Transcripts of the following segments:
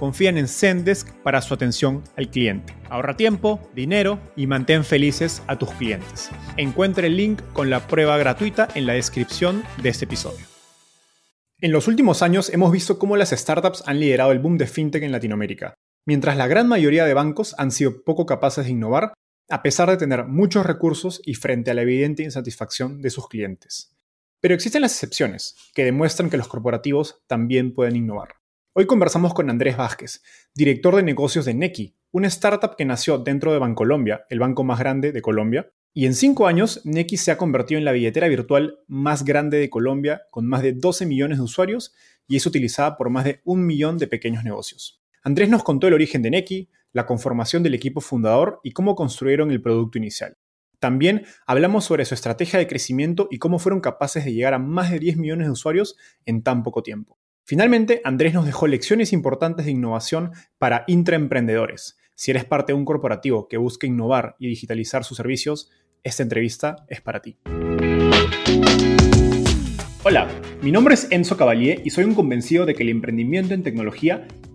confían en Zendesk para su atención al cliente. Ahorra tiempo, dinero y mantén felices a tus clientes. Encuentre el link con la prueba gratuita en la descripción de este episodio. En los últimos años hemos visto cómo las startups han liderado el boom de fintech en Latinoamérica, mientras la gran mayoría de bancos han sido poco capaces de innovar a pesar de tener muchos recursos y frente a la evidente insatisfacción de sus clientes. Pero existen las excepciones, que demuestran que los corporativos también pueden innovar. Hoy conversamos con Andrés Vázquez, director de negocios de Neki, una startup que nació dentro de Bancolombia, el banco más grande de Colombia. Y en cinco años, Neki se ha convertido en la billetera virtual más grande de Colombia, con más de 12 millones de usuarios y es utilizada por más de un millón de pequeños negocios. Andrés nos contó el origen de Neki, la conformación del equipo fundador y cómo construyeron el producto inicial. También hablamos sobre su estrategia de crecimiento y cómo fueron capaces de llegar a más de 10 millones de usuarios en tan poco tiempo. Finalmente, Andrés nos dejó lecciones importantes de innovación para intraemprendedores. Si eres parte de un corporativo que busca innovar y digitalizar sus servicios, esta entrevista es para ti. Hola, mi nombre es Enzo Cavalier y soy un convencido de que el emprendimiento en tecnología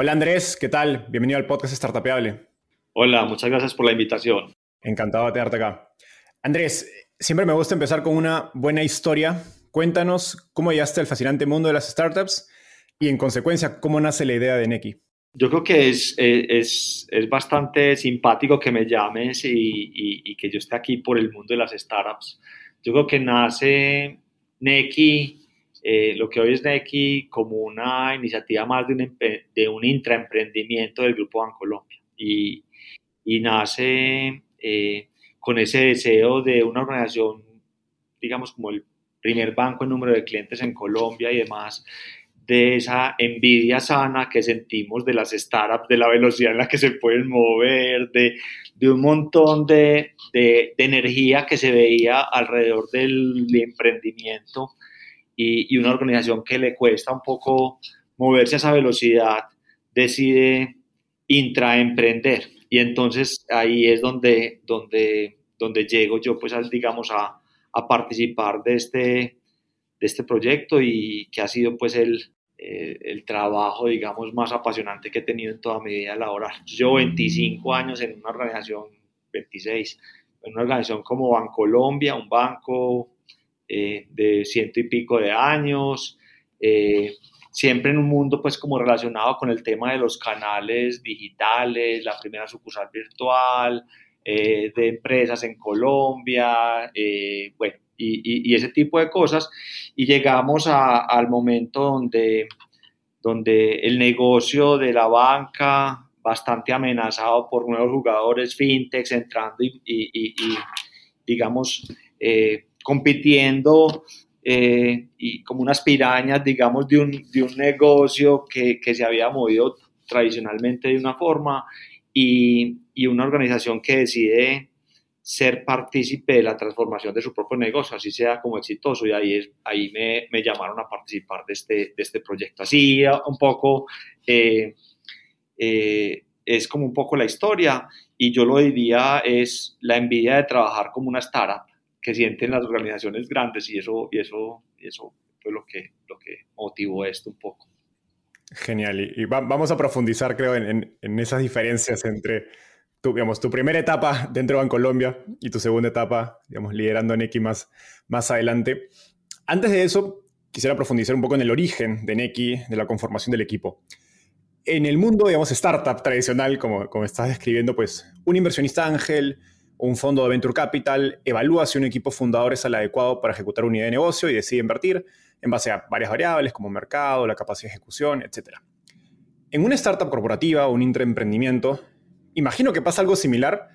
Hola Andrés, ¿qué tal? Bienvenido al podcast Startapeable. Hola, muchas gracias por la invitación. Encantado de tenerte acá. Andrés, siempre me gusta empezar con una buena historia. Cuéntanos cómo llegaste al fascinante mundo de las startups y en consecuencia cómo nace la idea de Neki. Yo creo que es, es, es bastante simpático que me llames y, y, que yo esté aquí por el mundo de las startups. Yo creo que nace Neki, eh, lo que hoy es Neki, como una iniciativa más de un, de un intraemprendimiento del Grupo Bancolombia. Y, y nace eh, con ese deseo de una organización, digamos, como el primer banco en número de clientes en Colombia y demás, de esa envidia sana que sentimos de las startups, de la velocidad en la que se pueden mover, de, de un montón de, de, energía que se veía alrededor del emprendimiento y, una organización que le cuesta un poco moverse a esa velocidad, decide intraemprender. Y entonces ahí es donde, donde, donde llego yo, pues, digamos, a, a participar de este, de este proyecto y que ha sido, pues, el, eh, el trabajo, digamos, más apasionante que he tenido en toda mi vida laboral. Yo 25 años en una organización, 26, en una organización como Bancolombia, un banco eh, de ciento y pico de años, eh, siempre en un mundo pues como relacionado con el tema de los canales digitales, la primera sucursal virtual, eh, de empresas en Colombia, eh, bueno, y, y, ese tipo de cosas. Y llegamos a, al momento donde, donde el negocio de la banca, bastante amenazado por nuevos jugadores fintechs entrando y, y digamos, eh, compitiendo eh, y como unas pirañas, digamos, de un, de un negocio que, que, se había movido tradicionalmente de una forma y, y, una organización que decide ser partícipe de la transformación de su propio negocio, así sea como exitoso, y ahí, ahí me, me llamaron a participar de este, de este proyecto. Así un poco, eh, eh, es como un poco la historia, y yo lo diría es la envidia de trabajar como una startup que sienten las organizaciones grandes, y eso, y eso, y eso fue lo que, lo que motivó esto un poco. Genial, y, vamos a profundizar, creo, en, en esas diferencias entre tu, digamos, tu primera etapa dentro de Colombia y tu segunda etapa, digamos, liderando Neki más, más adelante. Antes de eso, quisiera profundizar un poco en el origen de Neki, de la conformación del equipo. En el mundo, digamos, startup tradicional, como, como estás describiendo, pues un inversionista ángel, un fondo de venture capital evalúa si un equipo fundador es el adecuado para ejecutar una idea de negocio y decide invertir en base a varias variables como mercado, la capacidad de ejecución, etc. En una startup corporativa o un intraemprendimiento, imagino que pasa algo similar,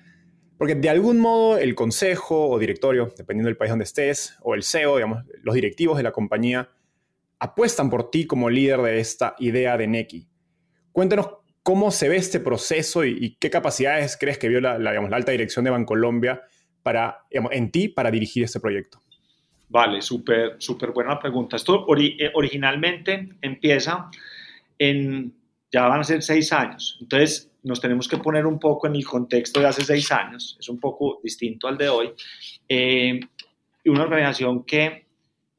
porque de algún modo el consejo o directorio, dependiendo del país donde estés, o el CEO, digamos, los directivos de la compañía, apuestan por ti como líder de esta idea de Neki. Cuéntanos cómo se ve este proceso y, qué capacidades crees que vio la, alta dirección de Bancolombia para, en ti para dirigir este proyecto. Vale, súper súper buena pregunta. Esto eh, originalmente empieza en, ya van a ser seis años. Entonces, nos tenemos que poner un poco en el contexto de hace seis años, es un poco distinto al de hoy, eh, una organización que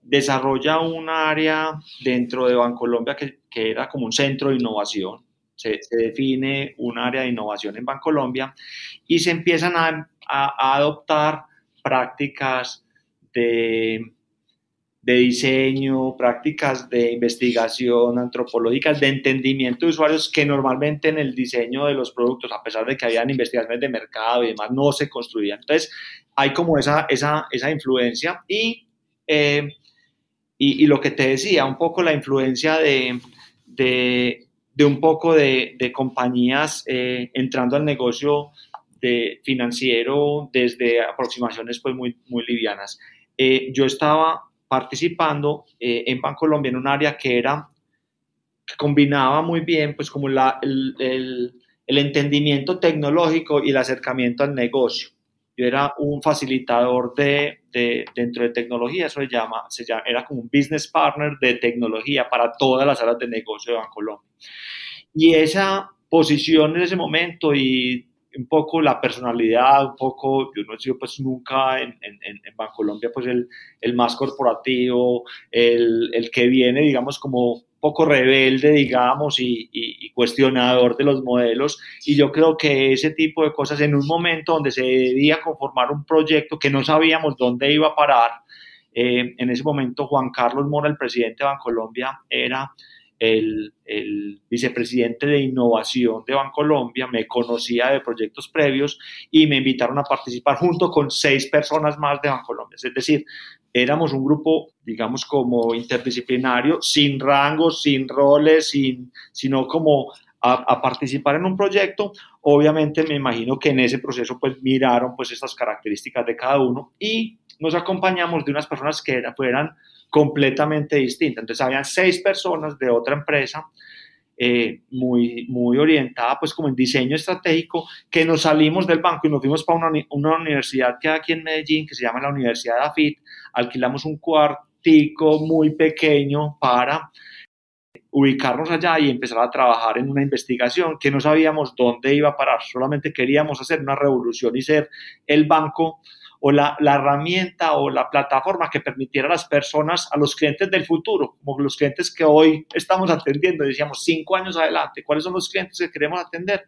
desarrolla un área dentro de Bancolombia que, que era como un centro de innovación, se, define un área de innovación en Bancolombia y se empiezan a adoptar prácticas de de diseño, prácticas de investigación antropológicas, de entendimiento de usuarios que normalmente en el diseño de los productos, a pesar de que habían investigaciones de mercado y demás, no se construían. Entonces, hay como esa, esa, esa influencia y, eh, y, lo que te decía, un poco la influencia de, de, de un poco de, de compañías eh, entrando al negocio de financiero desde aproximaciones pues muy, muy livianas. Eh, yo estaba participando eh, en Bancolombia en un área que era, que combinaba muy bien pues como la, el, el, entendimiento tecnológico y el acercamiento al negocio. Yo era un facilitador de, de, dentro de tecnología, eso se llama, se llama, era como un business partner de tecnología para todas las áreas de negocio de Bancolombia. Y esa posición en ese momento y un poco la personalidad, un poco, yo no he sido pues nunca en, en, en Bancolombia pues el, el más corporativo, el, el, que viene digamos como poco rebelde digamos y, y, cuestionador de los modelos. Y yo creo que ese tipo de cosas en un momento donde se debía conformar un proyecto que no sabíamos dónde iba a parar, eh, en ese momento Juan Carlos Mora, el presidente de Bancolombia, era el, vicepresidente de innovación de Bancolombia, me conocía de proyectos previos y me invitaron a participar junto con seis personas más de Bancolombia. Es decir, éramos un grupo, digamos, como interdisciplinario, sin rangos, sin roles, sin, sino como a, participar en un proyecto. Obviamente me imagino que en ese proceso pues miraron pues estas características de cada uno y nos acompañamos de unas personas que fueran completamente distinta. Entonces, habían seis personas de otra empresa eh, muy, muy orientada, pues como en diseño estratégico, que nos salimos del banco y nos fuimos para una, una universidad que hay aquí en Medellín, que se llama la Universidad de AFIT, alquilamos un cuartico muy pequeño para ubicarnos allá y empezar a trabajar en una investigación que no sabíamos dónde iba a parar, solamente queríamos hacer una revolución y ser el banco o la, herramienta o la plataforma que permitiera a las personas, a los clientes del futuro, como los clientes que hoy estamos atendiendo, decíamos cinco años adelante, cuáles son los clientes que queremos atender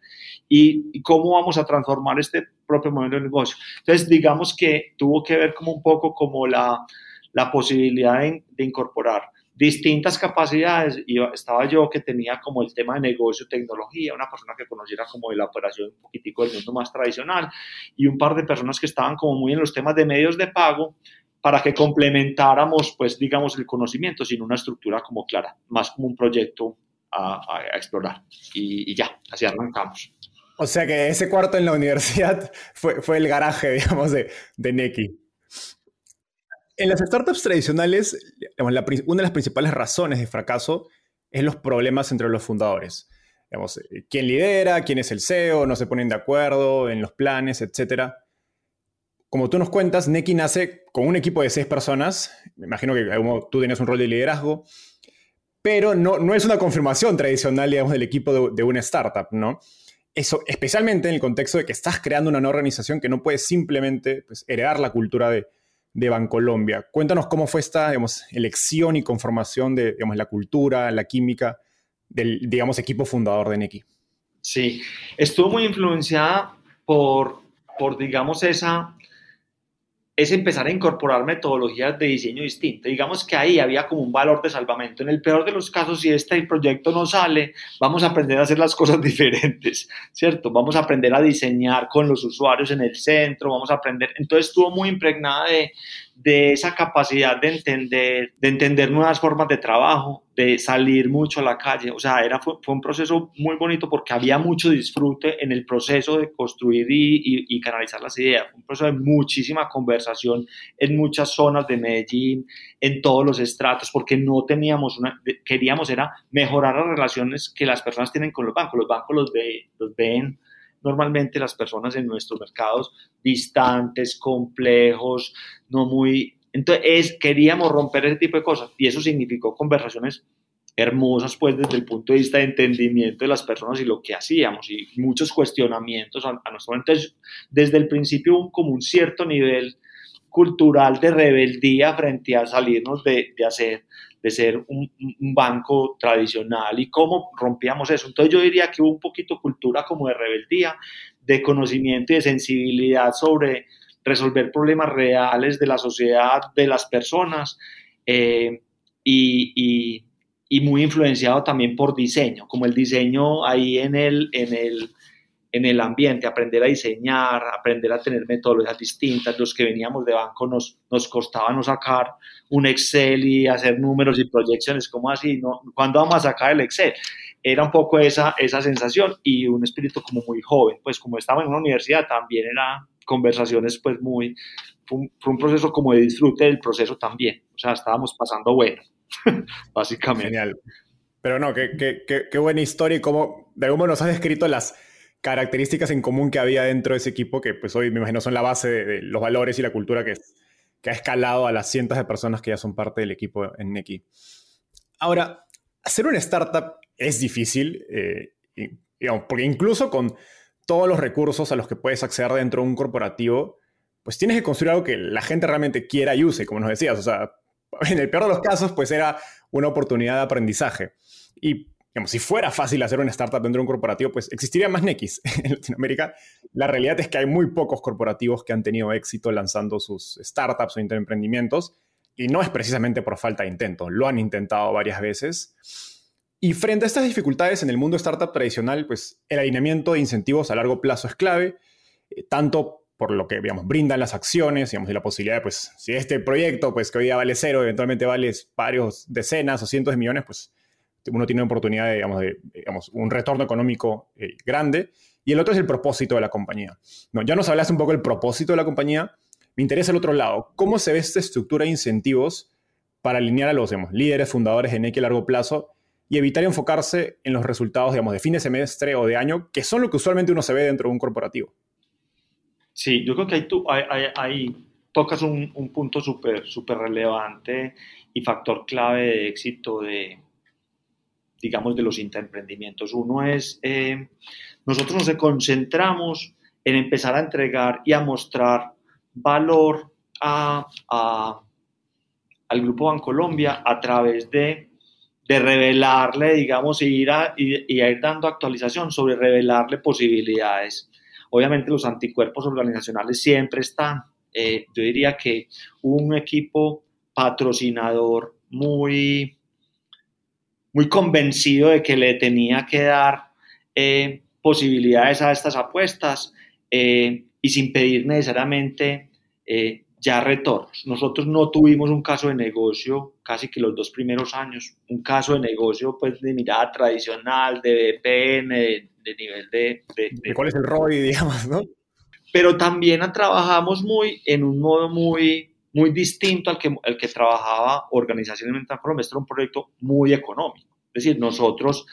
y, cómo vamos a transformar este propio modelo de negocio. Entonces, digamos que tuvo que ver como un poco como la, la posibilidad de incorporar distintas capacidades y estaba yo que tenía como el tema de negocio, tecnología, una persona que conociera como de la operación un poquitico del mundo más tradicional y un par de personas que estaban como muy en los temas de medios de pago para que complementáramos, pues, digamos, el conocimiento sin una estructura como clara, más como un proyecto a, explorar. Y, ya, así arrancamos. O sea que ese cuarto en la universidad fue, fue el garaje, digamos, de, de Neki. En las startups tradicionales, una de las principales razones de fracaso es los problemas entre los fundadores. Digamos, eh, quién lidera, quién es el CEO, no se ponen de acuerdo en los planes, etc. como tú nos cuentas, Neki nace con un equipo de seis personas. Me imagino que tú tienes un rol de liderazgo, pero no, no es una confirmación tradicional, digamos, del equipo de, una startup, ¿no? Eso, especialmente en el contexto de que estás creando una organización que no puede simplemente pues, heredar la cultura de, de Bancolombia. Cuéntanos cómo fue esta elección y conformación de digamos, la cultura, la química del digamos, equipo fundador de Neki. Sí, estuvo muy influenciada por, por digamos, esa es empezar a incorporar metodologías de diseño distintas. Digamos que ahí había como un valor de salvamento. En el peor de los casos, si este proyecto no sale, vamos a aprender a hacer las cosas diferentes, ¿cierto? Vamos a aprender a diseñar con los usuarios en el centro, vamos a aprender. Entonces estuvo muy impregnada de, de esa capacidad de entender, de entender nuevas formas de trabajo, de salir mucho a la calle. O sea, era, fue, un proceso muy bonito porque había mucho disfrute en el proceso de construir y, y, canalizar las ideas. un proceso de muchísima conversación en muchas zonas de Medellín, en todos los estratos, porque no teníamos una, queríamos era mejorar las relaciones que las personas tienen con los bancos. Los bancos los, los ven normalmente las personas en nuestros mercados distantes, complejos, no muy... Entonces, queríamos romper ese tipo de cosas y eso significó conversaciones hermosas pues desde el punto de vista de entendimiento de las personas y lo que hacíamos y muchos cuestionamientos a, nuestro momento. Entonces, desde el principio como un cierto nivel cultural de rebeldía frente a salirnos de, de hacer de ser un, banco tradicional y cómo rompíamos eso. Entonces yo diría que hubo un poquito cultura como de rebeldía, de conocimiento y de sensibilidad sobre resolver problemas reales de la sociedad, de las personas eh, y, muy influenciado también por diseño, como el diseño ahí en el en el ambiente, aprender a diseñar, aprender a tener metodologías distintas. Los que veníamos de banco nos, nos costaba no sacar un Excel y hacer números y proyecciones, como así? No, ¿Cuándo vamos a sacar el Excel? Era un poco esa, esa sensación y un espíritu como muy joven, pues como estaba en una universidad también era conversaciones pues muy, fue un, proceso como de disfrute del proceso también, o sea, estábamos pasando bueno, básicamente. Genial. Pero no, qué, qué, qué, qué buena historia y cómo de algún modo nos has descrito las características en común que había dentro de ese equipo, que pues hoy me imagino son la base de, los valores y la cultura que, que, ha escalado a las cientos de personas que ya son parte del equipo en Neki. Ahora, hacer una startup es difícil, eh, porque incluso con todos los recursos a los que puedes acceder dentro de un corporativo, pues tienes que construir algo que la gente realmente quiera y use, como nos decías. O sea, en el peor de los casos, pues era una oportunidad de aprendizaje. Y si fuera fácil hacer una startup dentro de un corporativo, pues existiría más Nex en Latinoamérica. La realidad es que hay muy pocos corporativos que han tenido éxito lanzando sus startups o emprendimientos y no es precisamente por falta de intento, lo han intentado varias veces. Y frente a estas dificultades en el mundo startup tradicional, pues el alineamiento de incentivos a largo plazo es clave, eh, tanto por lo que, digamos, brindan las acciones, digamos, y la posibilidad de, pues, si este proyecto, pues, que hoy día vale cero, eventualmente vale varios decenas o cientos de millones, pues, uno tiene una oportunidad de, digamos, un retorno económico eh, grande, y el otro es el propósito de la compañía. No, ya nos hablaste un poco del propósito de la compañía, me interesa el otro lado, ¿cómo se ve esta estructura de incentivos para alinear a los digamos, líderes, fundadores en X a largo plazo y evitar enfocarse en los resultados digamos, de fin de semestre o de año, que son lo que usualmente uno se ve dentro de un corporativo? Sí, yo creo que ahí, tú, ahí, tocas un, un punto súper relevante y factor clave de éxito de, digamos, de los interemprendimientos. Uno es, eh, nosotros nos concentramos en empezar a entregar y a mostrar valor a, al Grupo Bancolombia a través de, de revelarle, digamos, y ir, a, y, ir dando actualización sobre revelarle posibilidades. Obviamente los anticuerpos organizacionales siempre están. Eh, yo diría que un equipo patrocinador muy, muy convencido de que le tenía que dar eh, posibilidades a estas apuestas eh, y sin pedir necesariamente eh, ya retornos. Nosotros no tuvimos un caso de negocio casi que los dos primeros años, un caso de negocio pues de mirada tradicional, de VPN, de, nivel de, de, ¿Cuál es el ROI, digamos, no? Pero también trabajamos muy en un modo muy muy distinto al que, el que trabajaba organizacionalmente en Colombia. Este era un proyecto muy económico. Decir, nosotros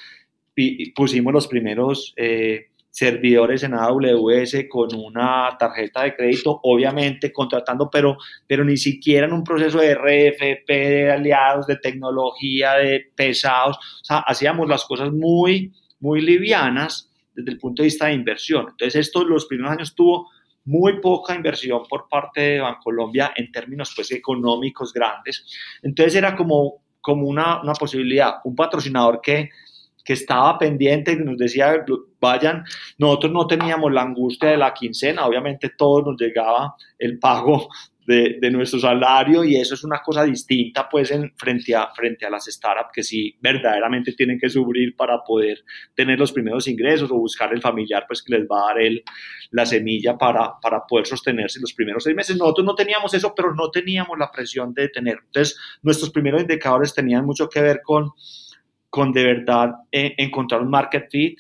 pusimos los primeros 100 servidores en AWS con una tarjeta de crédito, obviamente contratando, pero, pero ni siquiera en un proceso de RFP, de aliados, de tecnología, de pesados. O sea, hacíamos las cosas muy, muy livianas desde el punto de vista de inversión. Entonces, esto los primeros años tuvo muy poca inversión por parte de Bancolombia en términos pues, económicos grandes. Entonces, era como, como una, una posibilidad, un patrocinador que que estaba pendiente, que nos decía, vayan, nosotros no teníamos la angustia de la quincena, obviamente todos nos llegaba el pago de, de, nuestro salario y eso es una cosa distinta pues en, frente, a, frente a las startups que sí verdaderamente tienen que sufrir para poder tener los primeros ingresos o buscar el familiar pues que les va a dar el, la semilla para, para poder sostenerse los primeros seis meses. Nosotros no teníamos eso, pero no teníamos la presión de tener. Entonces, nuestros primeros indicadores tenían mucho que ver con con de verdad eh, encontrar un market fit.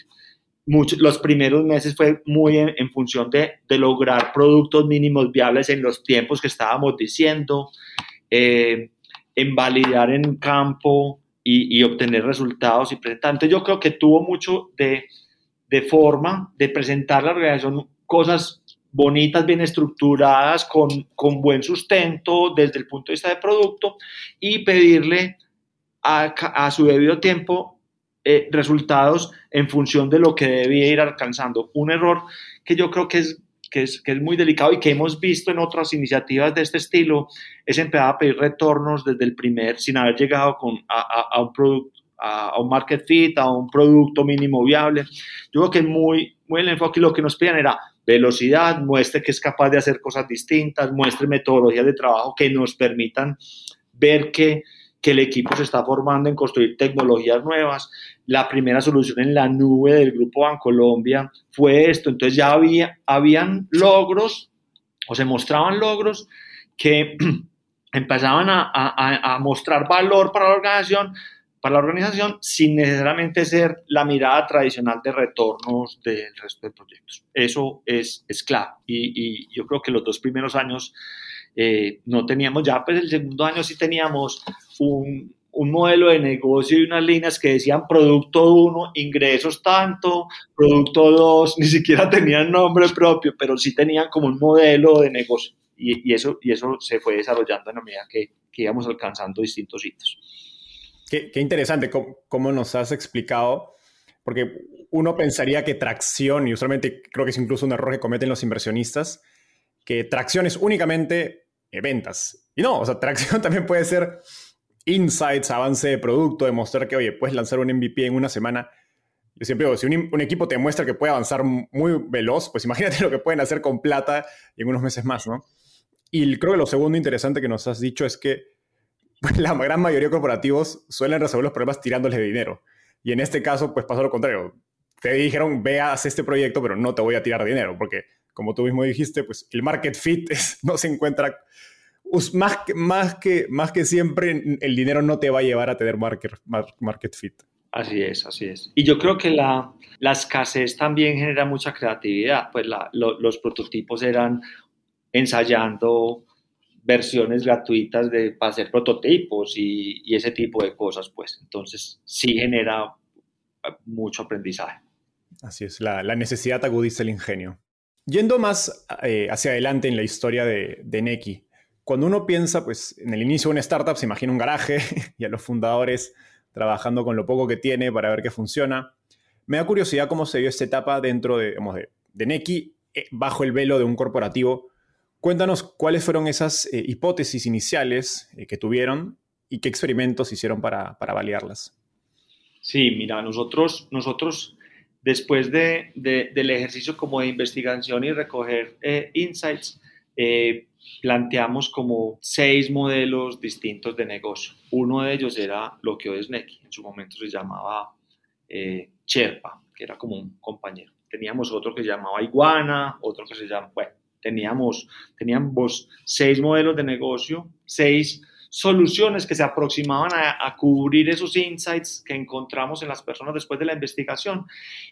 Muchos, los primeros meses fue muy en, función de, lograr productos mínimos viables en los tiempos que estábamos diciendo, eh, en validar en campo y, obtener resultados y presentar. Entonces yo creo que tuvo mucho de, forma de presentar la organización cosas bonitas, bien estructuradas, con buen sustento desde el punto de vista de producto y pedirle a, su debido tiempo eh, resultados en función de lo que debía ir alcanzando. Un error que yo creo que es, que es, que es muy delicado y que hemos visto en otras iniciativas de este estilo es empezar a pedir retornos desde el primer, sin haber llegado con, a, a, un producto a, un market fit, a un producto mínimo viable. Yo creo que muy, muy el enfoque lo que nos pedían era velocidad, muestre que es capaz de hacer cosas distintas, muestre metodologías de trabajo que nos permitan ver que que el equipo se está formando en construir tecnologías nuevas. La primera solución en la nube del Grupo Bancolombia fue esto. Entonces ya había, habían logros o se mostraban logros que empezaban a, a, a, mostrar valor para la organización, para la organización sin necesariamente ser la mirada tradicional de retornos del resto de proyectos. Eso es, es clave y, y yo creo que los dos primeros años eh, no teníamos ya, pues el segundo año sí teníamos un, un modelo de negocio y unas líneas que decían producto 1, ingresos tanto, producto 2, ni siquiera tenían nombre propio, pero sí tenían como un modelo de negocio. Y, y eso, y eso se fue desarrollando en la medida que, que íbamos alcanzando distintos hitos. Qué, qué interesante cómo, cómo, nos has explicado, porque uno pensaría que tracción, y usualmente creo que es incluso un error que cometen los inversionistas, que tracción es únicamente ventas. Y no, o sea, tracción también puede ser insights, avance de producto, demostrar que, oye, puedes lanzar un MVP en una semana. Yo siempre si un, equipo te muestra que puede avanzar muy veloz, pues imagínate lo que pueden hacer con plata en unos meses más, ¿no? Y creo que lo segundo interesante que nos has dicho es que la gran mayoría de corporativos suelen resolver los problemas tirándoles de dinero. Y en este caso, pues pasa lo contrario. Te dijeron, veas este proyecto, pero no te voy a tirar dinero, porque como tú mismo dijiste, pues el market fit no se encuentra, más que, más, que, más que siempre el dinero no te va a llevar a tener market, market fit. Así es, así es. Y yo creo que la, la escasez también genera mucha creatividad, pues la, lo, los prototipos eran ensayando versiones gratuitas de, para hacer prototipos y, y ese tipo de cosas, pues entonces sí genera mucho aprendizaje. Así es, la, la necesidad agudiza el ingenio. Yendo más eh, hacia adelante en la historia de, de Neki, cuando uno piensa, pues en el inicio de una startup se imagina un garaje y a los fundadores trabajando con lo poco que tiene para ver qué funciona. Me da curiosidad cómo se dio esta etapa dentro de, digamos, de, Neki eh, bajo el velo de un corporativo. Cuéntanos cuáles fueron esas eh, hipótesis iniciales eh, que tuvieron y qué experimentos hicieron para, para validarlas. Sí, mira, nosotros, nosotros después de, de, del ejercicio como de investigación y recoger insights, planteamos como seis modelos distintos de negocio. Uno de ellos era lo que hoy es Neki, en su momento se llamaba eh, Sherpa, que era como un compañero. Teníamos otro que se llamaba Iguana, otro que se llama, bueno, teníamos, teníamos seis modelos de negocio, seis soluciones que se aproximaban a, cubrir esos insights que encontramos en las personas después de la investigación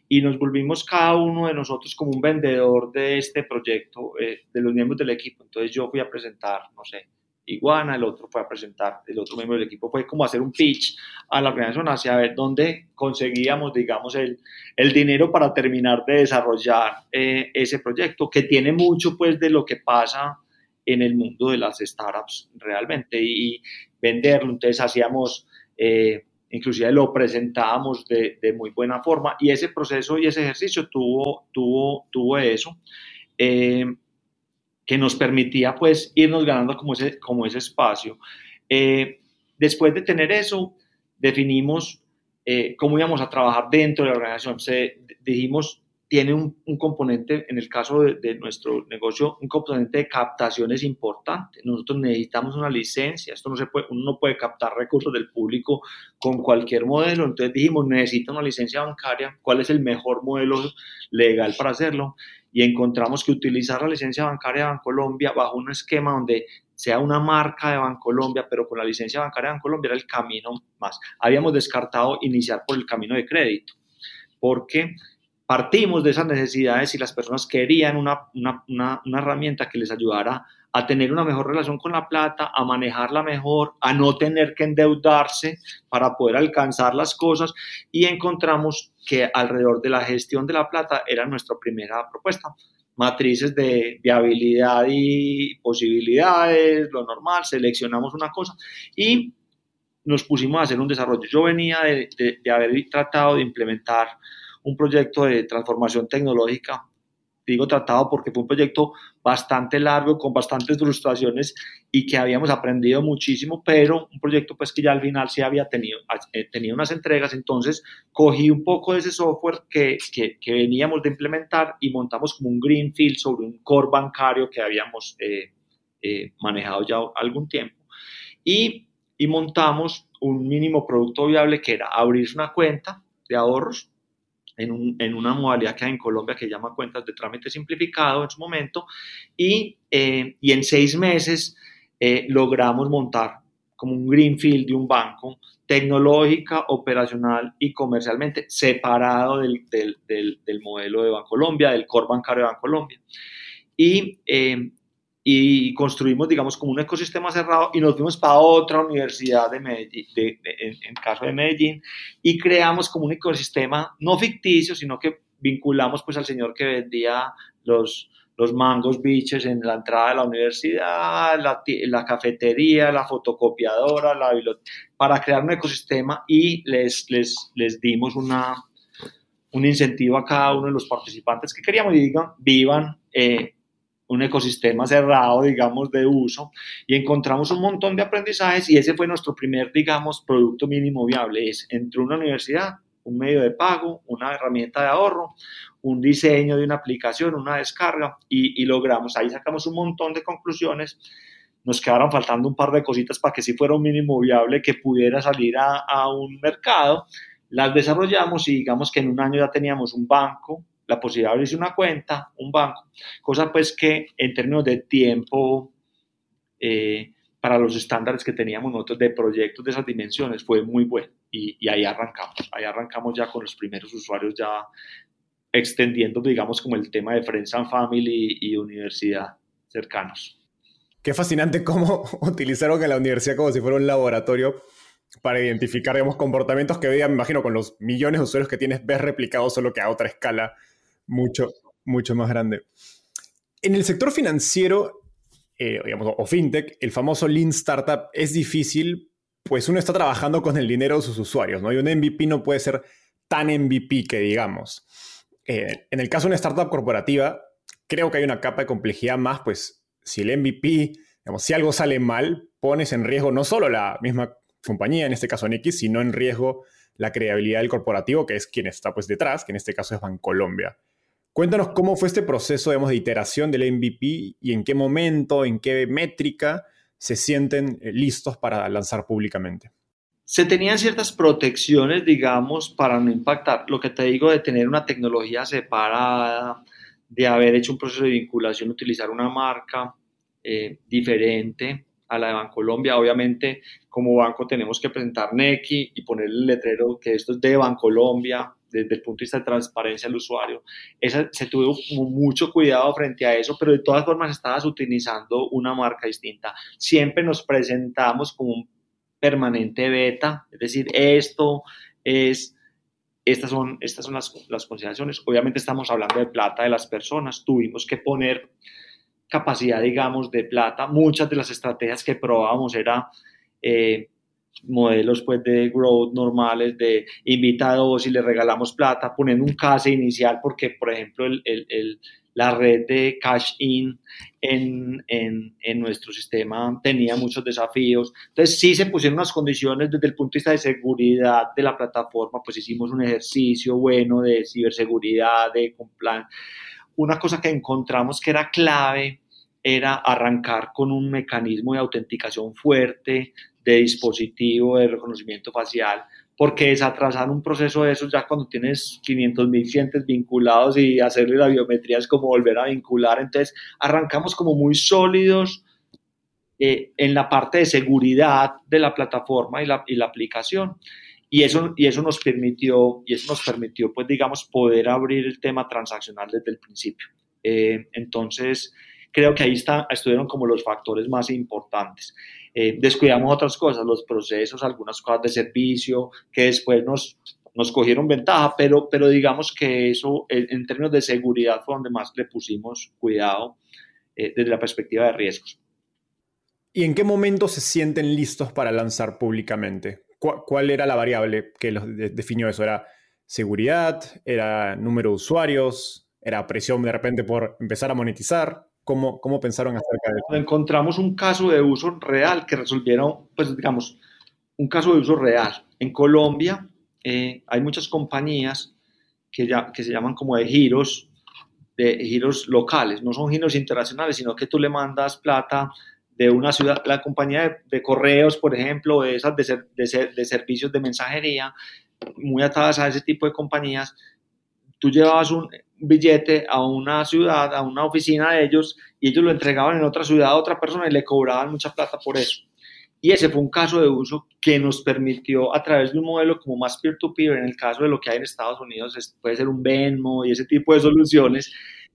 y nos volvimos cada uno de nosotros como un vendedor de este proyecto, eh, de los miembros del equipo. Entonces yo fui a presentar, no sé, Iguana, el otro fue a presentar, el otro miembro del equipo fue como hacer un pitch a la organización hacia ver dónde conseguíamos, digamos, el, el dinero para terminar de desarrollar eh, ese proyecto, que tiene mucho, pues, de lo que pasa en el mundo de las startups realmente y, venderlo. Entonces hacíamos, eh, inclusive lo presentábamos de, de, muy buena forma y ese proceso y ese ejercicio tuvo, tuvo, tuvo eso. Eh, que nos permitía pues irnos ganando como ese, como ese espacio. Eh, después de tener eso, definimos eh, cómo íbamos a trabajar dentro de la organización. Se, dijimos, tiene un, componente, en el caso de, nuestro negocio, un componente de captación es importante. Nosotros necesitamos una licencia, esto no se puede, uno no puede captar recursos del público con cualquier modelo. Entonces dijimos, necesita una licencia bancaria, ¿cuál es el mejor modelo legal para hacerlo? y encontramos que utilizar la licencia bancaria de Bancolombia bajo un esquema donde sea una marca de Bancolombia, pero con la licencia bancaria de Bancolombia era el camino más. Habíamos descartado iniciar por el camino de crédito, porque partimos de esas necesidades y las personas querían una, una, una, una herramienta que les ayudara a tener una mejor relación con la plata, a manejarla mejor, a no tener que endeudarse para poder alcanzar las cosas y encontramos que alrededor de la gestión de la plata era nuestra primera propuesta. Matrices de viabilidad y posibilidades, lo normal, seleccionamos una cosa y nos pusimos a hacer un desarrollo. Yo venía de, de, de haber tratado de implementar un proyecto de transformación tecnológica digo tratado porque fue un proyecto bastante largo, con bastantes frustraciones y que habíamos aprendido muchísimo, pero un proyecto pues que ya al final sí había tenido, eh, tenía unas entregas, entonces cogí un poco de ese software que, que, veníamos de implementar y montamos como un greenfield sobre un core bancario que habíamos eh, eh, manejado ya algún tiempo. Y, y montamos un mínimo producto viable que era abrirse una cuenta de ahorros en, un, en, una modalidad que hay en Colombia que llama cuentas de trámite simplificado en su momento, y, eh, y en seis meses eh, logramos montar como un greenfield de un banco tecnológica, operacional y comercialmente separado del, del, del, del modelo de Bancolombia, del core bancario de Bancolombia. Y eh, y construimos, digamos, como un ecosistema cerrado y nos fuimos para otra universidad de Medellín, de, de, en, en, caso de Medellín, y creamos como un ecosistema no ficticio, sino que vinculamos pues al señor que vendía los, los mangos biches en la entrada de la universidad, la, la cafetería, la fotocopiadora, la biblioteca, para crear un ecosistema y les, les, les dimos una, un incentivo a cada uno de los participantes que queríamos. Y digan, vivan eh, un ecosistema cerrado, digamos, de uso y encontramos un montón de aprendizajes y ese fue nuestro primer, digamos, producto mínimo viable. Es entre una universidad, un medio de pago, una herramienta de ahorro, un diseño de una aplicación, una descarga y, logramos, ahí sacamos un montón de conclusiones. Nos quedaron faltando un par de cositas para que si fuera un mínimo viable que pudiera salir a, a un mercado. Las desarrollamos y digamos que en un año ya teníamos un banco la posibilidad de abrirse una cuenta, un banco, cosa pues que en términos de tiempo, eh, para los estándares que teníamos nosotros de proyectos de esas dimensiones fue muy bueno y, y, ahí arrancamos, ahí arrancamos ya con los primeros usuarios ya extendiendo digamos como el tema de Friends and Family y, universidad cercanos. Qué fascinante cómo utilizaron a la universidad como si fuera un laboratorio para identificar digamos, comportamientos que día, me imagino, con los millones de usuarios que tienes, ves replicados solo que a otra escala mucho, mucho más grande. En el sector financiero, eh, digamos, o fintech, el famoso Lean Startup es difícil, pues uno está trabajando con el dinero de sus usuarios, ¿no? Y un MVP no puede ser tan MVP que digamos. Eh, en el caso de una startup corporativa, creo que hay una capa de complejidad más, pues si el MVP, digamos, si algo sale mal, pones en riesgo no solo la misma compañía, en este caso X, sino en riesgo la credibilidad del corporativo, que es quien está pues detrás, que en este caso es Bancolombia. Cuéntanos cómo fue este proceso digamos, de iteración del MVP y en qué momento, en qué métrica se sienten eh, listos para lanzar públicamente. Se tenían ciertas protecciones, digamos, para no impactar. Lo que te digo de tener una tecnología separada, de haber hecho un proceso de vinculación, utilizar una marca eh, diferente a la de Bancolombia. Obviamente, como banco tenemos que presentar NECI y poner el letrero que esto es de Bancolombia, desde el punto de vista de transparencia al usuario. Esa, se tuvo mucho cuidado frente a eso, pero de todas formas estabas utilizando una marca distinta. Siempre nos presentamos como un permanente beta, es decir, esto es estas son, estas son las, las, consideraciones. Obviamente estamos hablando de plata de las personas. Tuvimos que poner capacidad, digamos, de plata. Muchas de las estrategias que probábamos era eh, modelos pues, de growth normales, de invitados y le regalamos plata, poniendo un case inicial, porque, por ejemplo, el, el, la red de cash in en, en, en, nuestro sistema tenía muchos desafíos. Entonces sí se pusieron unas condiciones desde el punto de vista de seguridad de la plataforma, pues hicimos un ejercicio bueno de ciberseguridad, de compliance. Una cosa que encontramos que era clave era arrancar con un mecanismo de autenticación fuerte de dispositivo de reconocimiento facial porque desatrasar un proceso de esos ya cuando tienes 500 mil clientes vinculados y hacerle la biometría es como volver a vincular. Entonces, arrancamos como muy sólidos eh, en la parte de seguridad de la plataforma y la, y la aplicación. Y eso, y eso nos permitió, y eso nos permitió, pues digamos, poder abrir el tema transaccional desde el principio. Eh, entonces, creo que ahí está, estuvieron como los factores más importantes. Eh, descuidamos otras cosas, los procesos, algunas cosas de servicio que después nos, nos cogieron ventaja, pero, pero digamos que eso en, términos de seguridad fue donde más le pusimos cuidado eh, desde la perspectiva de riesgos. ¿Y en qué momento se sienten listos para lanzar públicamente? ¿Cuál, era la variable que los definió eso? ¿Era seguridad? ¿Era número de usuarios? ¿Era presión de repente por empezar a monetizar? ¿Cómo, ¿Cómo, pensaron acerca de eso? Encontramos un caso de uso real que resolvieron, pues digamos, un caso de uso real. En Colombia eh, hay muchas compañías que, ya, que se llaman como de giros, de giros locales, no son giros internacionales, sino que tú le mandas plata de una ciudad, la compañía de, correos, por ejemplo, de esas de, de, de servicios de mensajería, muy atadas a ese tipo de compañías, tú llevabas un, billete a una ciudad, a una oficina de ellos, y ellos lo entregaban en otra ciudad a otra persona y le cobraban mucha plata por eso. Y ese fue un caso de uso que nos permitió, a través de un modelo como más peer-to-peer, en el caso de lo que hay en Estados Unidos, puede ser un Venmo y ese tipo de soluciones,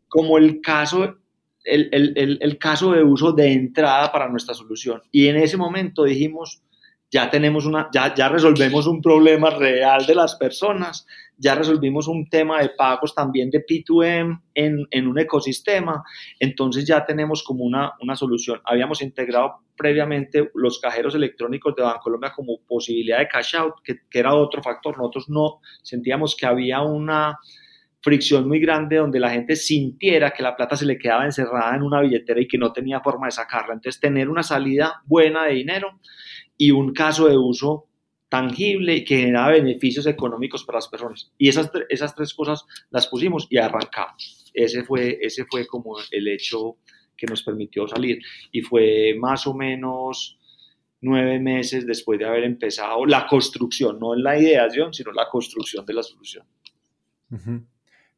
como el caso, el, el, el caso de uso de entrada para nuestra solución. Y en ese momento dijimos, ya tenemos una, ya, ya resolvemos un problema real de las personas, ya resolvimos un tema de pagos también de P2M en, en un ecosistema, entonces ya tenemos como una, una solución. Habíamos integrado previamente los cajeros electrónicos de Bancolombia como posibilidad de cash out, que, que era otro factor. Nosotros no sentíamos que había una fricción muy grande donde la gente sintiera que la plata se le quedaba encerrada en una billetera y que no tenía forma de sacarla. Entonces, tener una salida buena de dinero y un caso de uso tangible que generaba beneficios económicos para las personas. Y esas, esas tres cosas las pusimos y arrancamos. Ese fue, ese fue como el hecho que nos permitió salir. Y fue más o menos nueve meses después de haber empezado la construcción, no la ideación, sino la construcción de la solución.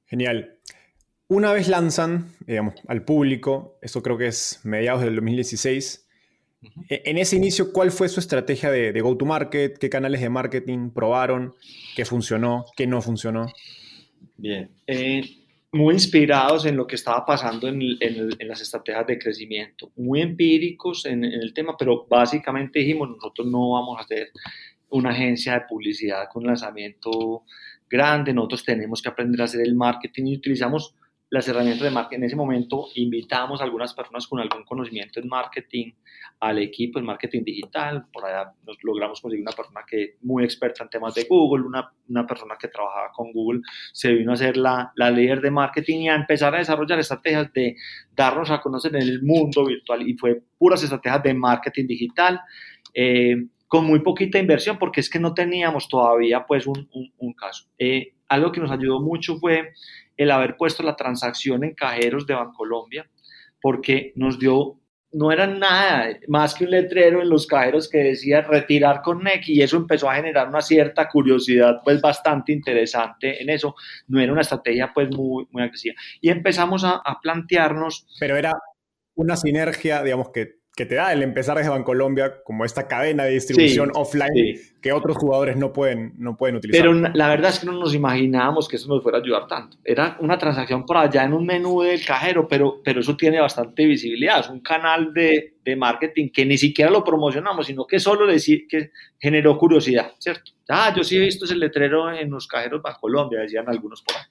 Genial. Una vez lanzan, digamos, al público, eso creo que es mediados del 2016, e, en ese inicio, ¿cuál fue su estrategia de, go-to-market? ¿Qué canales de marketing probaron? ¿Qué funcionó? ¿Qué no funcionó? Bien. Eh, muy inspirados en lo que estaba pasando en, las estrategias de crecimiento. Muy empíricos en, el tema, pero básicamente dijimos, nosotros no vamos a hacer una agencia de publicidad con lanzamiento grande, nosotros tenemos que aprender a hacer el marketing y utilizamos las herramientas de marketing. En ese momento invitamos a algunas personas con algún conocimiento en marketing al equipo en marketing digital. Por allá nos logramos conseguir una persona que muy experta en temas de Google, una, una persona que trabajaba con Google, se vino a ser la, la, líder de marketing y a empezar a desarrollar estrategias de darnos a conocer en el mundo virtual. Y fue puras estrategias de marketing digital. Eh, con muy poquita inversión porque es que no teníamos todavía pues un, un, caso. Eh, algo que nos ayudó mucho fue el haber puesto la transacción en cajeros de Bancolombia, porque nos dio, no era nada más que un letrero en los cajeros que decía retirar con NEC y eso empezó a generar una cierta curiosidad pues bastante interesante en eso. No era una estrategia pues muy, muy agresiva. Y empezamos a, a plantearnos... Pero era una sinergia, digamos, que que te da el empezar desde Bancolombia como esta cadena de distribución offline que otros jugadores no pueden, no pueden utilizar. Pero la verdad es que no nos imaginábamos que eso nos fuera a ayudar tanto. Era una transacción por allá en un menú del cajero, pero, pero eso tiene bastante visibilidad. Es un canal de, de marketing que ni siquiera lo promocionamos, sino que solo decir que generó curiosidad, ¿cierto? Ah, yo sí he visto ese letrero en los cajeros Bancolombia, decían algunos por ahí.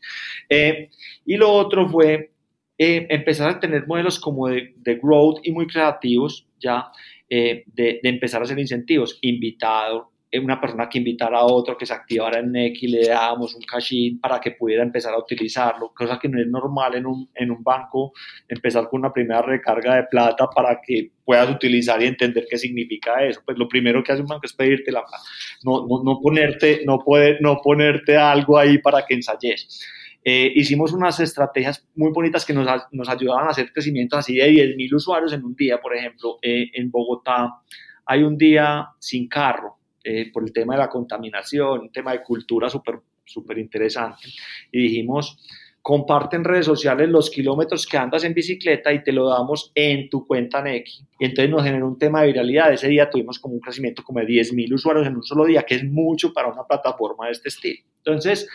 Eh, y lo otro fue eh, empezar a tener modelos como de, growth y muy creativos, ya, eh, de, empezar a hacer incentivos, invitado, eh, una persona que invitara a otro que se activara en X, le dábamos un cash para que pudiera empezar a utilizarlo, cosa que no es normal en un, en un banco, empezar con una primera recarga de plata para que puedas utilizar y entender qué significa eso. Pues lo primero que hace un banco es pedirte la plata, no, no, no ponerte, no, poder, no ponerte algo ahí para que ensayes. Eh, hicimos unas estrategias muy bonitas que nos, nos, ayudaban a hacer crecimientos así de 10.000 usuarios en un día, por ejemplo, eh, en Bogotá hay un día sin carro eh, por el tema de la contaminación, un tema de cultura súper super interesante. Y dijimos, comparte en redes sociales los kilómetros que andas en bicicleta y te lo damos en tu cuenta Neki. Y entonces nos generó un tema de viralidad. Ese día tuvimos como un crecimiento como de 10.000 usuarios en un solo día, que es mucho para una plataforma de este estilo. Entonces,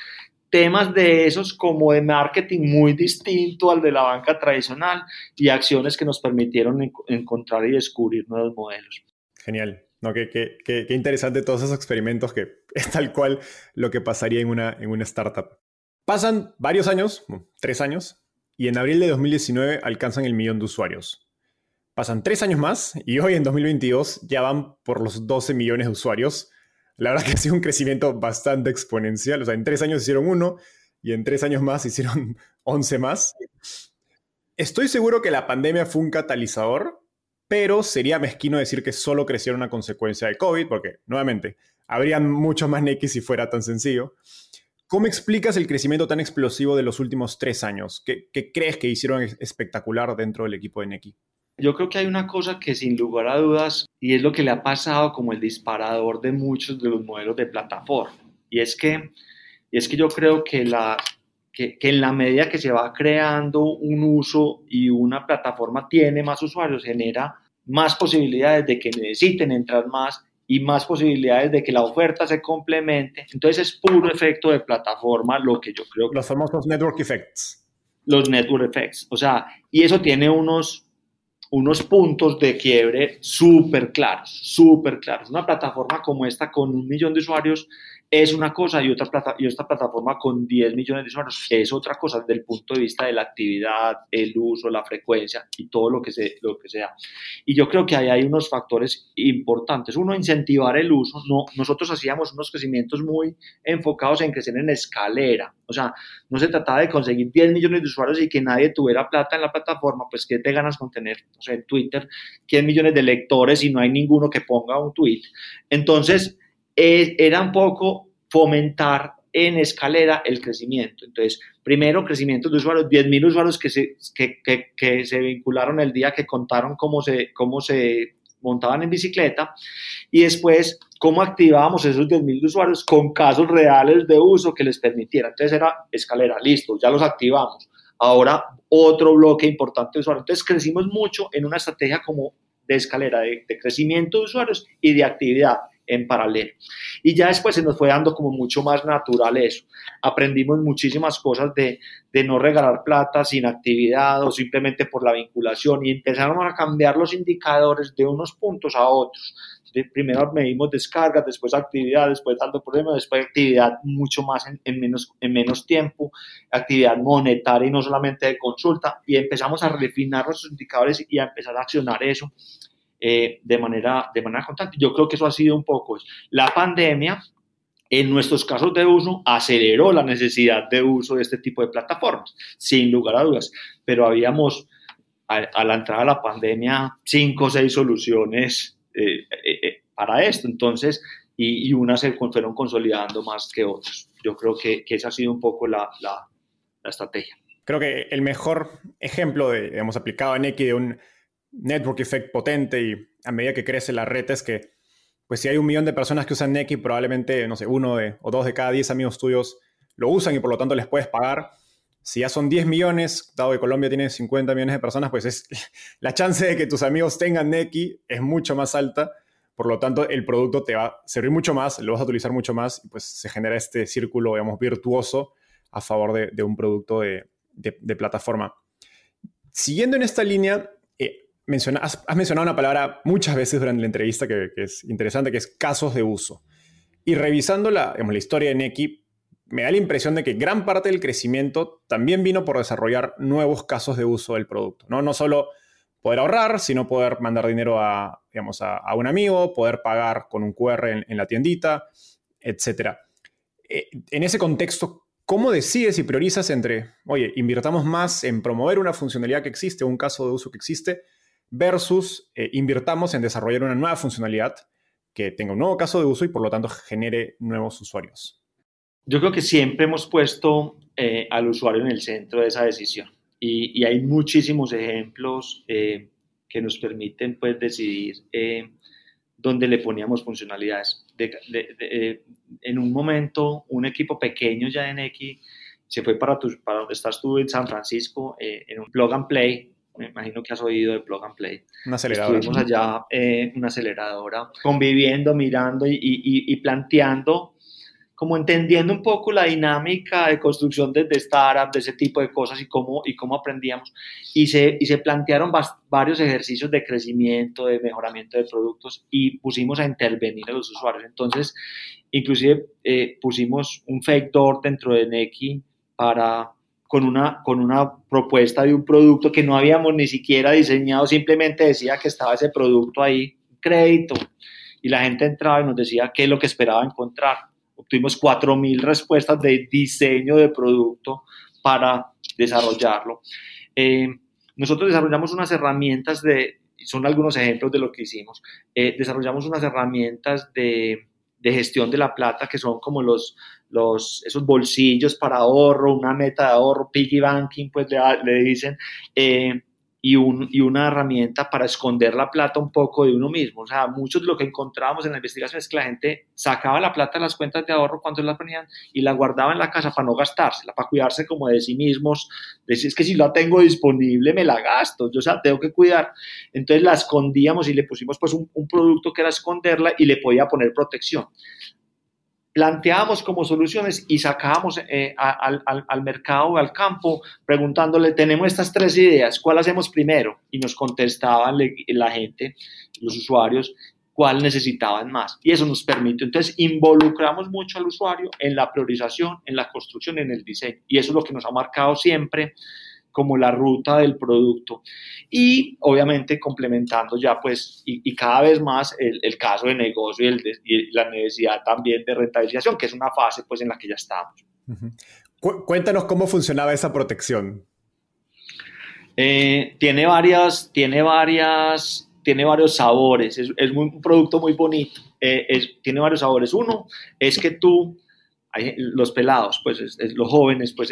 temas de esos como de marketing muy distinto al de la banca tradicional y acciones que nos permitieron encontrar y descubrir nuevos modelos. Genial. No, qué, qué, qué, interesante todos esos experimentos que es tal cual lo que pasaría en una, en una startup. Pasan varios años, tres años, y en abril de 2019 alcanzan el millón de usuarios. Pasan tres años más y hoy en 2022 ya van por los 12 millones de usuarios, la verdad que ha sido un crecimiento bastante exponencial. O sea, en tres años hicieron uno y en tres años más hicieron once más. Estoy seguro que la pandemia fue un catalizador, pero sería mezquino decir que solo crecieron una consecuencia de COVID, porque, nuevamente, habrían muchos más Neki si fuera tan sencillo. ¿Cómo explicas el crecimiento tan explosivo de los últimos tres años? ¿Qué, qué crees que hicieron espectacular dentro del equipo de Neki? Yo creo que hay una cosa que sin lugar a dudas, y es lo que le ha pasado como el disparador de muchos de los modelos de plataforma, y es que, y es que yo creo que, la, que, que en la medida que se va creando un uso y una plataforma tiene más usuarios, genera más posibilidades de que necesiten entrar más y más posibilidades de que la oferta se complemente. Entonces es puro efecto de plataforma lo que yo creo. Los famosos network effects. Los network effects. O sea, y eso tiene unos, unos puntos de quiebre súper claros, súper claros. Una plataforma como esta con un millón de usuarios es una cosa y, otra plata, y esta plataforma con 10 millones de usuarios es otra cosa desde el punto de vista de la actividad, el uso, la frecuencia y todo lo que, se, lo que sea. Y yo creo que ahí hay unos factores importantes. Uno, incentivar el uso. No, nosotros hacíamos unos crecimientos muy enfocados en crecer en escalera. O sea, no se trataba de conseguir 10 millones de usuarios y que nadie tuviera plata en la plataforma, pues ¿qué te ganas con tener, sé, Twitter 10 millones de lectores y no hay ninguno que ponga un tweet? Entonces, era un poco fomentar en escalera el crecimiento. Entonces, primero, crecimiento de usuarios, 10.000 usuarios que se, que, que, se vincularon el día que contaron cómo se, cómo se montaban en bicicleta y después cómo activábamos esos 10.000 usuarios con casos reales de uso que les permitieran. Entonces era escalera, listo, ya los activamos. Ahora otro bloque importante de usuarios. Entonces crecimos mucho en una estrategia como de escalera de, crecimiento de usuarios y de actividad en paralelo. Y ya después se nos fue dando como mucho más natural eso. Aprendimos muchísimas cosas de, de no regalar plata sin actividad o simplemente por la vinculación y empezaron a cambiar los indicadores de unos puntos a otros. Primero medimos descargas, después actividad, después dando problemas, después actividad mucho más en, en, menos, en menos tiempo, actividad monetaria y no solamente de consulta, y empezamos a refinar nuestros indicadores y a empezar a accionar eso eh, de, manera, de manera constante. Yo creo que eso ha sido un poco. La pandemia, en nuestros casos de uso, aceleró la necesidad de uso de este tipo de plataformas, sin lugar a dudas, pero habíamos a, la entrada de la pandemia cinco o seis soluciones eh, eh, para esto, entonces, y, y, unas se fueron consolidando más que otras. Yo creo que, que esa ha sido un poco la, la, la estrategia. Creo que el mejor ejemplo de, hemos aplicado a Neki de un network effect potente y a medida que crece la red es que, pues si hay un millón de personas que usan Neki, probablemente, no sé, uno de, o dos de cada diez amigos tuyos lo usan y por lo tanto les puedes pagar. Si ya son 10 millones, dado que Colombia tiene 50 millones de personas, pues es la chance de que tus amigos tengan Neki es mucho más alta. Por lo tanto, el producto te va a servir mucho más, lo vas a utilizar mucho más y pues se genera este círculo, digamos, virtuoso a favor de, un producto de, plataforma. Siguiendo en esta línea, eh, has, mencionado una palabra muchas veces durante la entrevista que, es interesante, que es casos de uso. Y revisando la, la historia de Neki, me da la impresión de que gran parte del crecimiento también vino por desarrollar nuevos casos de uso del producto. No, solo poder ahorrar, sino poder mandar dinero a, digamos, a, un amigo, poder pagar con un QR en, la tiendita, etc. Eh, en ese contexto, ¿cómo decides y priorizas entre, oye, invirtamos más en promover una funcionalidad que existe, un caso de uso que existe, versus eh, invirtamos en desarrollar una nueva funcionalidad que tenga un nuevo caso de uso y por lo tanto genere nuevos usuarios? Yo creo que siempre hemos puesto eh, al usuario en el centro de esa decisión y, hay muchísimos ejemplos eh, que nos permiten pues decidir eh, dónde le poníamos funcionalidades. en un momento, un equipo pequeño ya en X se fue para, para donde estás tú en San Francisco, en un plug and play, me imagino que has oído de Plug and Play. Una aceleradora. Estuvimos allá, eh, una aceleradora, conviviendo, mirando y, y, y, planteando como entendiendo un poco la dinámica de construcción de, de startup, de ese tipo de cosas y cómo, y cómo aprendíamos. Y se, y se plantearon varios ejercicios de crecimiento, de mejoramiento de productos y pusimos a intervenir a los usuarios. Entonces, inclusive eh, pusimos un fake door dentro de Neki para con una, con una propuesta de un producto que no habíamos ni siquiera diseñado, simplemente decía que estaba ese producto ahí, crédito, y la gente entraba y nos decía qué es lo que esperaba encontrar obtuvimos 4.000 respuestas de diseño de producto para desarrollarlo. Eh, nosotros desarrollamos unas herramientas de, son algunos ejemplos de lo que hicimos, eh, desarrollamos unas herramientas de, de, gestión de la plata que son como los, los, esos bolsillos para ahorro, una meta de ahorro, piggy banking, pues le, le dicen. Eh, y, un, y, una herramienta para esconder la plata un poco de uno mismo. O sea, muchos de lo que encontrábamos en la investigación es que la gente sacaba la plata de las cuentas de ahorro cuando la ponían y la guardaba en la casa para no gastársela, para cuidarse como de sí mismos. Decir, es que si la tengo disponible me la gasto, yo o sea, tengo que cuidar. Entonces la escondíamos y le pusimos pues un producto que era esconderla y le podía poner protección planteábamos como soluciones y sacábamos eh, al, al, mercado o al campo preguntándole, tenemos estas tres ideas, ¿cuál hacemos primero? Y nos contestaban la gente, los usuarios, cuál necesitaban más. Y eso nos permite, entonces, involucramos mucho al usuario en la priorización, en la construcción, en el diseño. Y eso es lo que nos ha marcado siempre como la ruta del producto y obviamente complementando ya pues y, cada vez más el, caso de negocio y, la necesidad también de rentabilización, que es una fase pues en la que ya estamos. Cuéntanos cómo funcionaba esa protección. Eh, tiene varias, tiene varias, tiene varios sabores, es, un producto muy bonito, eh, tiene varios sabores. Uno es que tú los pelados, pues los jóvenes, pues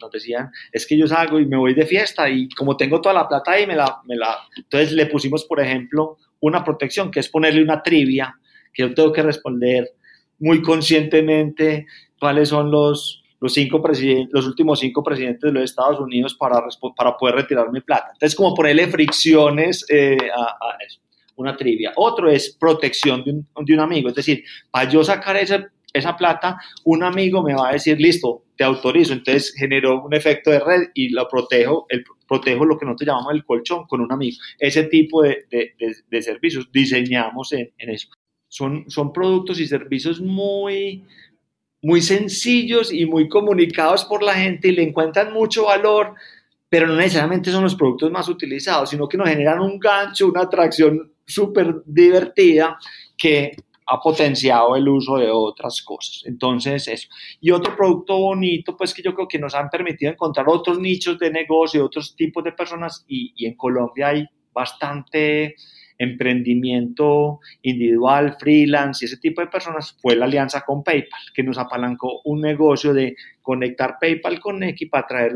nos decían, es que yo salgo y me voy de fiesta y como tengo toda la plata ahí, me la, me la... Entonces le pusimos, por ejemplo, una protección, que es ponerle una trivia, que yo tengo que responder muy conscientemente cuáles son los, los, cinco los últimos cinco presidentes de los Estados Unidos para, para poder retirar mi plata. Entonces, como ponerle fricciones eh, a, a eso una trivia. Otro es protección de un, de un, amigo, es decir, para yo sacar ese esa plata, un amigo me va a decir, listo, te autorizo. Entonces generó un efecto de red y lo protejo, el, protejo lo que nosotros llamamos el colchón con un amigo. Ese tipo de, de, servicios diseñamos en, en, eso. Son, son productos y servicios muy, muy sencillos y muy comunicados por la gente y le encuentran mucho valor, pero no necesariamente son los productos más utilizados, sino que nos generan un gancho, una atracción súper divertida que ha potenciado el uso de otras cosas. Entonces, eso. Y otro producto bonito, pues que yo creo que nos han permitido encontrar otros nichos de negocio, otros tipos de personas, y, en Colombia hay bastante emprendimiento individual, freelance y ese tipo de personas, fue la alianza con PayPal, que nos apalancó un negocio de conectar PayPal con Neki para traer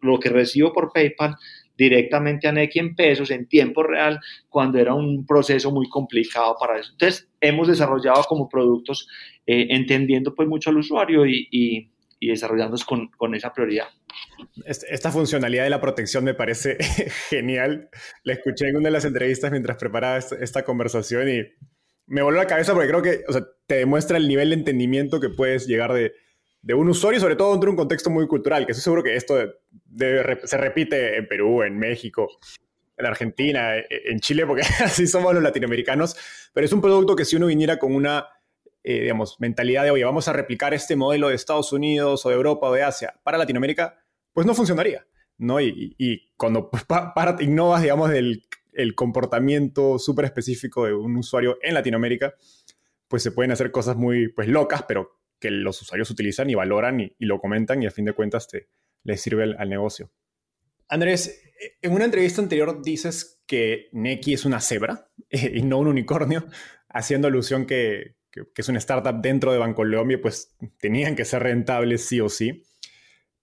lo que recibo por PayPal directamente a Neki en pesos en tiempo real cuando era un proceso muy complicado para eso. Entonces, hemos desarrollado como productos eh, entendiendo pues mucho al usuario y, y desarrollarnos con, con, esa prioridad. Esta funcionalidad de la protección me parece genial. La escuché en una de las entrevistas mientras preparaba esta, conversación y me voló la cabeza porque creo que o sea, te demuestra el nivel de entendimiento que puedes llegar de, de un usuario, sobre todo dentro de un contexto muy cultural, que estoy seguro que esto se repite en Perú, en México, en Argentina, e, en Chile, porque así somos los latinoamericanos, pero es un producto que si uno viniera con una, eh, digamos, mentalidad de, oye, vamos a replicar este modelo de Estados Unidos o de Europa o de Asia para Latinoamérica, pues no funcionaría, ¿no? Y, cuando para, innovas, digamos, del el comportamiento súper específico de un usuario en Latinoamérica, pues se pueden hacer cosas muy, pues, locas, pero que los usuarios utilizan y valoran y, lo comentan y a fin de cuentas te, les sirve al negocio. Andrés, en una entrevista anterior dices que Neki es una cebra y no un unicornio, haciendo alusión que, es una startup dentro de Bancolombia, pues tenían que ser rentables sí o sí.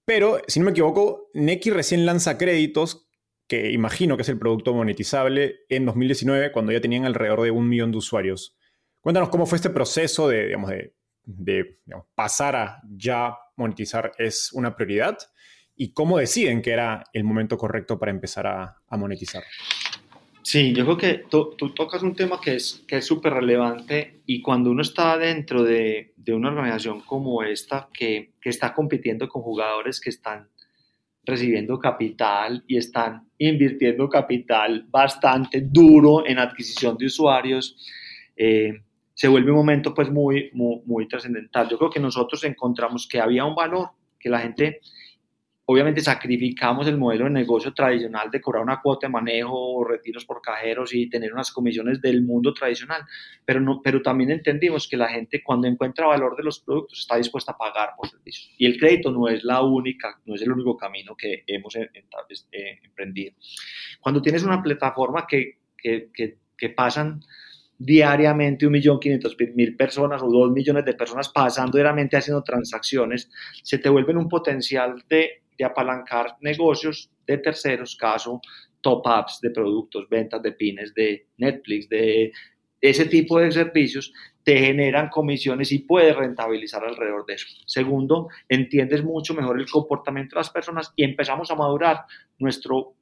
Pero, si no me equivoco, Neki recién lanza créditos, que imagino que es el producto monetizable, en 2019, cuando ya tenían alrededor de un millón de usuarios. Cuéntanos cómo fue este proceso de, digamos, de de pasar a ya monetizar es una prioridad y cómo deciden que era el momento correcto para empezar a, monetizar. Sí, yo creo que tú, tocas un tema que es que súper relevante y cuando uno está dentro de, de una organización como esta que, que, está compitiendo con jugadores que están recibiendo capital y están invirtiendo capital bastante duro en adquisición de usuarios, eh, se vuelve un momento pues muy, muy, muy trascendental. Yo creo que nosotros encontramos que había un valor, que la gente, obviamente sacrificamos el modelo de negocio tradicional de cobrar una cuota de manejo, retiros por cajeros y tener unas comisiones del mundo tradicional, pero, no, pero también entendimos que la gente cuando encuentra valor de los productos está dispuesta a pagar por servicios. Y el crédito no es la única, no es el único camino que hemos eh, emprendido. Cuando tienes una plataforma que, que, que, que pasan diariamente 1.500.000 personas o 2 millones de personas pasando diariamente haciendo transacciones, se te vuelven un potencial de, de apalancar negocios de terceros, caso top-ups de productos, ventas de pines, de Netflix, de ese tipo de servicios, te generan comisiones y puedes rentabilizar alrededor de eso. Segundo, entiendes mucho mejor el comportamiento de las personas y empezamos a madurar nuestro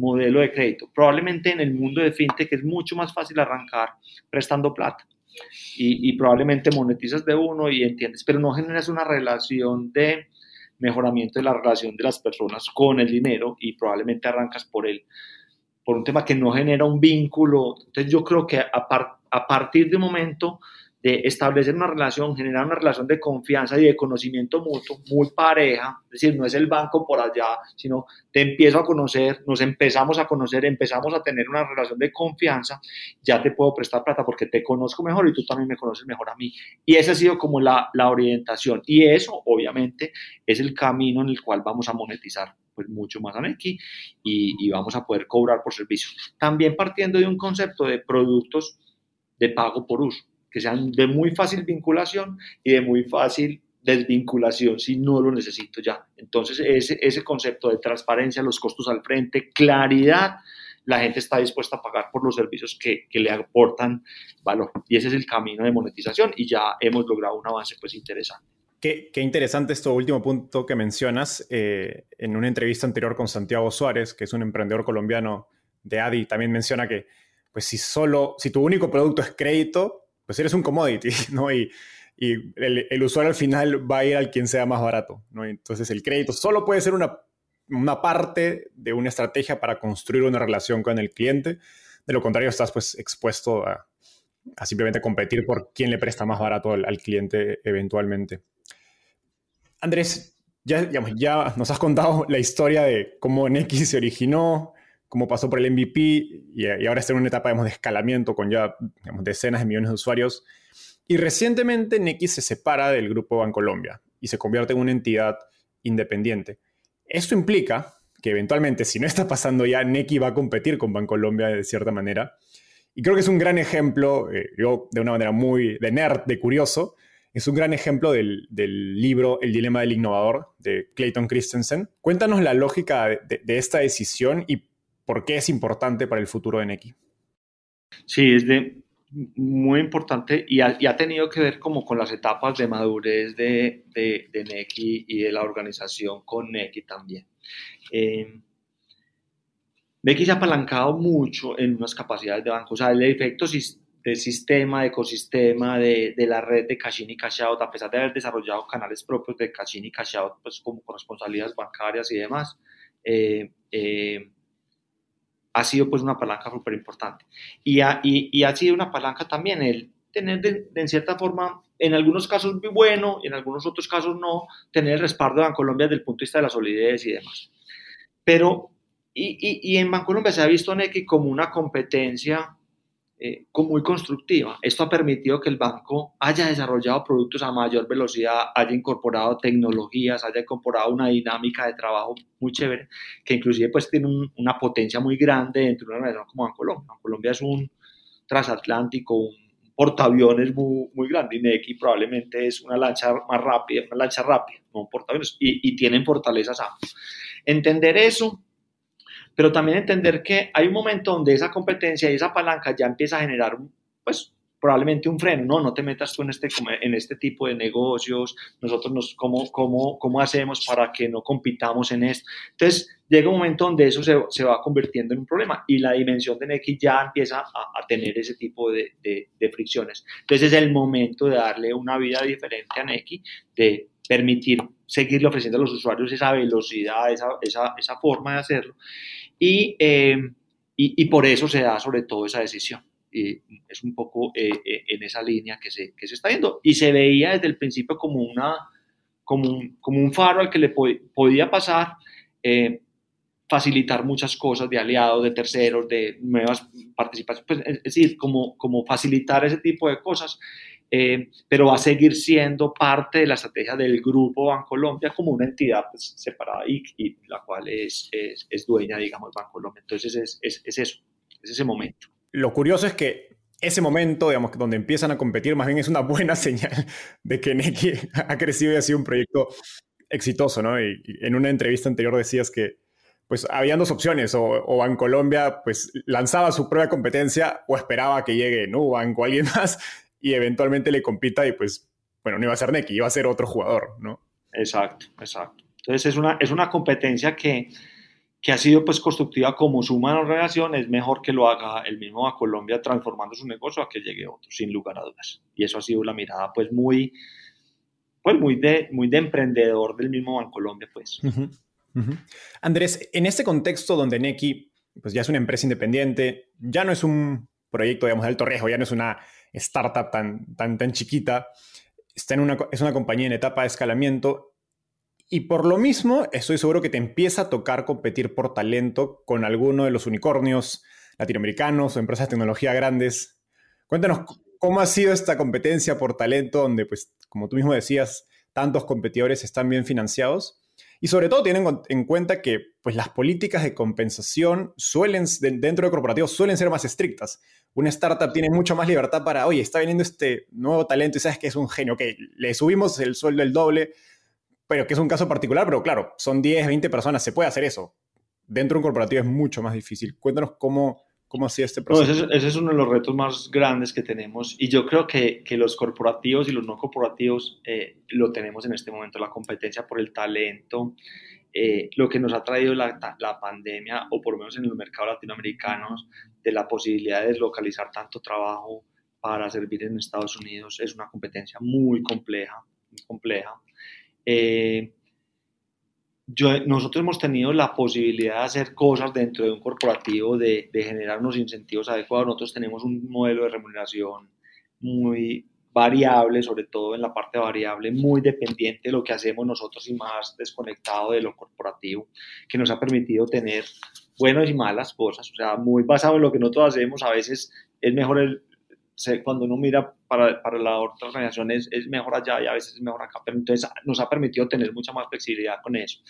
modelo de crédito. Probablemente en el mundo de fintech es mucho más fácil arrancar prestando plata y, probablemente monetizas de uno y entiendes, pero no generas una relación de mejoramiento de la relación de las personas con el dinero y probablemente arrancas por él por un tema que no genera un vínculo. Entonces yo creo que a, a partir de un momento de establecer una relación, generar una relación de confianza y de conocimiento mutuo muy pareja, es decir, no es el banco por allá, sino te empiezo a conocer, nos empezamos a conocer, empezamos a tener una relación de confianza, ya te puedo prestar plata porque te conozco mejor y tú también me conoces mejor a mí. Y esa ha sido como la, la orientación y eso obviamente es el camino en el cual vamos a monetizar pues mucho más a Neki y, y vamos a poder cobrar por servicios. También partiendo de un concepto de productos de pago por uso que sean de muy fácil vinculación y de muy fácil desvinculación si no lo necesito ya. Entonces, ese, ese concepto de transparencia, los costos al frente, claridad, la gente está dispuesta a pagar por los servicios que, que, le aportan valor. Y ese es el camino de monetización y ya hemos logrado un avance pues interesante. Qué, qué interesante esto último punto que mencionas. Eh, en una entrevista anterior con Santiago Suárez, que es un emprendedor colombiano de ADI, también menciona que pues si solo, si tu único producto es crédito, pues eres un commodity, ¿no? Y, el, usuario al final va a ir al quien sea más barato, ¿no? Entonces el crédito solo puede ser una, parte de una estrategia para construir una relación con el cliente. De lo contrario, estás pues expuesto a, simplemente competir por quién le presta más barato al, cliente eventualmente. Andrés, ya, ya nos has contado la historia de cómo NX se originó, cómo pasó por el MVP y, ahora está en una etapa de escalamiento con ya decenas de millones de usuarios. Y recientemente Neki se separa del grupo Bancolombia y se convierte en una entidad independiente. Esto implica que eventualmente, si no está pasando ya, Neki va a competir con Bancolombia de cierta manera. Y creo que es un gran ejemplo, eh, yo de una manera muy de nerd, de curioso, es un gran ejemplo del, libro El dilema del innovador de Clayton Christensen. Cuéntanos la lógica de, de esta decisión y por qué es importante para el futuro de Neki. Sí, es de, muy importante y ha, y ha, tenido que ver como con las etapas de madurez de, de, de y de la organización con Neki también. Eh, se ha apalancado mucho en unas capacidades de banco, o sea, el efecto del sistema, de ecosistema, de, de la red de Cashin y Cash a pesar de haber desarrollado canales propios de Cashin y Cash pues como con responsabilidades bancarias y demás, eh, eh, ha sido pues una palanca súper importante. Y ha, y, ha, sido una palanca también el tener de, en cierta forma, en algunos casos muy bueno, en algunos otros casos no, tener respaldo de Bancolombia desde el punto de vista de la solidez y demás. Pero, y, y, en Bancolombia se ha visto NECI como una competencia eh, muy constructiva. Esto ha permitido que el banco haya desarrollado productos a mayor velocidad, haya incorporado tecnologías, haya incorporado una dinámica de trabajo muy chévere, que inclusive pues tiene un, una potencia muy grande dentro de una organización como Bancolombia. Colombia es un transatlántico, un portaaviones muy, muy grande y Neki probablemente es una lancha más rápida, una lancha rápida, no un portaaviones, y, y tienen fortalezas amplias. Entender eso pero también entender que hay un momento donde esa competencia y esa palanca ya empieza a generar, pues, probablemente un freno, no, no te metas tú en este, en este tipo de negocios, nosotros nos, ¿cómo, cómo, cómo hacemos para que no compitamos en esto? Entonces, llega un momento donde eso se, se va convirtiendo en un problema y la dimensión de NX ya empieza a, a tener ese tipo de, de, de, fricciones. Entonces, es el momento de darle una vida diferente a NX, de permitir seguirle ofreciendo a los usuarios esa velocidad, esa, esa, esa forma de hacerlo y, eh, y, y, por eso se da sobre todo esa decisión. Y es un poco eh, eh, en esa línea que se, que se está yendo. Y se veía desde el principio como, una, como, un, como un faro al que le po podía pasar, eh, facilitar muchas cosas de aliados, de terceros, de nuevas participaciones. Pues, es decir, como, como facilitar ese tipo de cosas eh, pero va a seguir siendo parte de la estrategia del grupo Bancolombia como una entidad pues, separada y, y, la cual es, es, es dueña, digamos, Bancolombia. Entonces es, es, es eso, es ese momento. Lo curioso es que ese momento, digamos, donde empiezan a competir, más bien es una buena señal de que Neki ha crecido y ha sido un proyecto exitoso, ¿no? Y, y en una entrevista anterior decías que pues habían dos opciones, o, o Bancolombia pues lanzaba su propia competencia o esperaba que llegue Nubank o alguien más y eventualmente le compita y pues, bueno, no iba a ser Neki, iba a ser otro jugador, ¿no? Exacto, exacto. Entonces es una, es una competencia que, que ha sido pues constructiva como suma en relación, es mejor que lo haga el mismo a Colombia transformando su negocio a que llegue otro, sin lugar a dudas. Y eso ha sido la mirada pues muy, pues muy de, muy de emprendedor del mismo Bancolombia pues. Uh -huh, uh -huh. Andrés, en este contexto donde Neki pues ya es una empresa independiente, ya no es un proyecto digamos de alto riesgo, ya no es una startup tan, tan, tan chiquita, está en una, es una compañía en etapa de escalamiento y por lo mismo estoy seguro que te empieza a tocar competir por talento con alguno de los unicornios latinoamericanos o empresas de tecnología grandes. Cuéntanos cómo ha sido esta competencia por talento donde, pues, como tú mismo decías, tantos competidores están bien financiados y sobre todo tienen en cuenta que pues, las políticas de compensación suelen, dentro de corporativos suelen ser más estrictas. Una startup tiene mucho más libertad para, oye, está viniendo este nuevo talento y sabes que es un genio, ok, le subimos el sueldo el doble, pero que es un caso particular, pero claro, son 10, 20 personas, se puede hacer eso. Dentro de un corporativo es mucho más difícil. Cuéntanos cómo, ¿Cómo hacía este proceso? No, ese, es, ese, es, uno de los retos más grandes que tenemos y yo creo que, que los corporativos y los no corporativos eh, lo tenemos en este momento, la competencia por el talento, eh, lo que nos ha traído la, la, pandemia o por lo menos en los mercados latinoamericanos de la posibilidad de deslocalizar tanto trabajo para servir en Estados Unidos es una competencia muy compleja, muy compleja. Eh, nosotros hemos tenido la posibilidad de hacer cosas dentro de un corporativo, de, de, generar unos incentivos adecuados. Nosotros tenemos un modelo de remuneración muy variable, sobre todo en la parte variable, muy dependiente de lo que hacemos nosotros y más desconectado de lo corporativo, que nos ha permitido tener buenas y malas cosas, o sea, muy basado en lo que nosotros hacemos, a veces es mejor el, cuando uno mira para, para la otra organización es, es, mejor allá y a veces es mejor acá, pero entonces nos ha permitido tener mucha más flexibilidad con eso.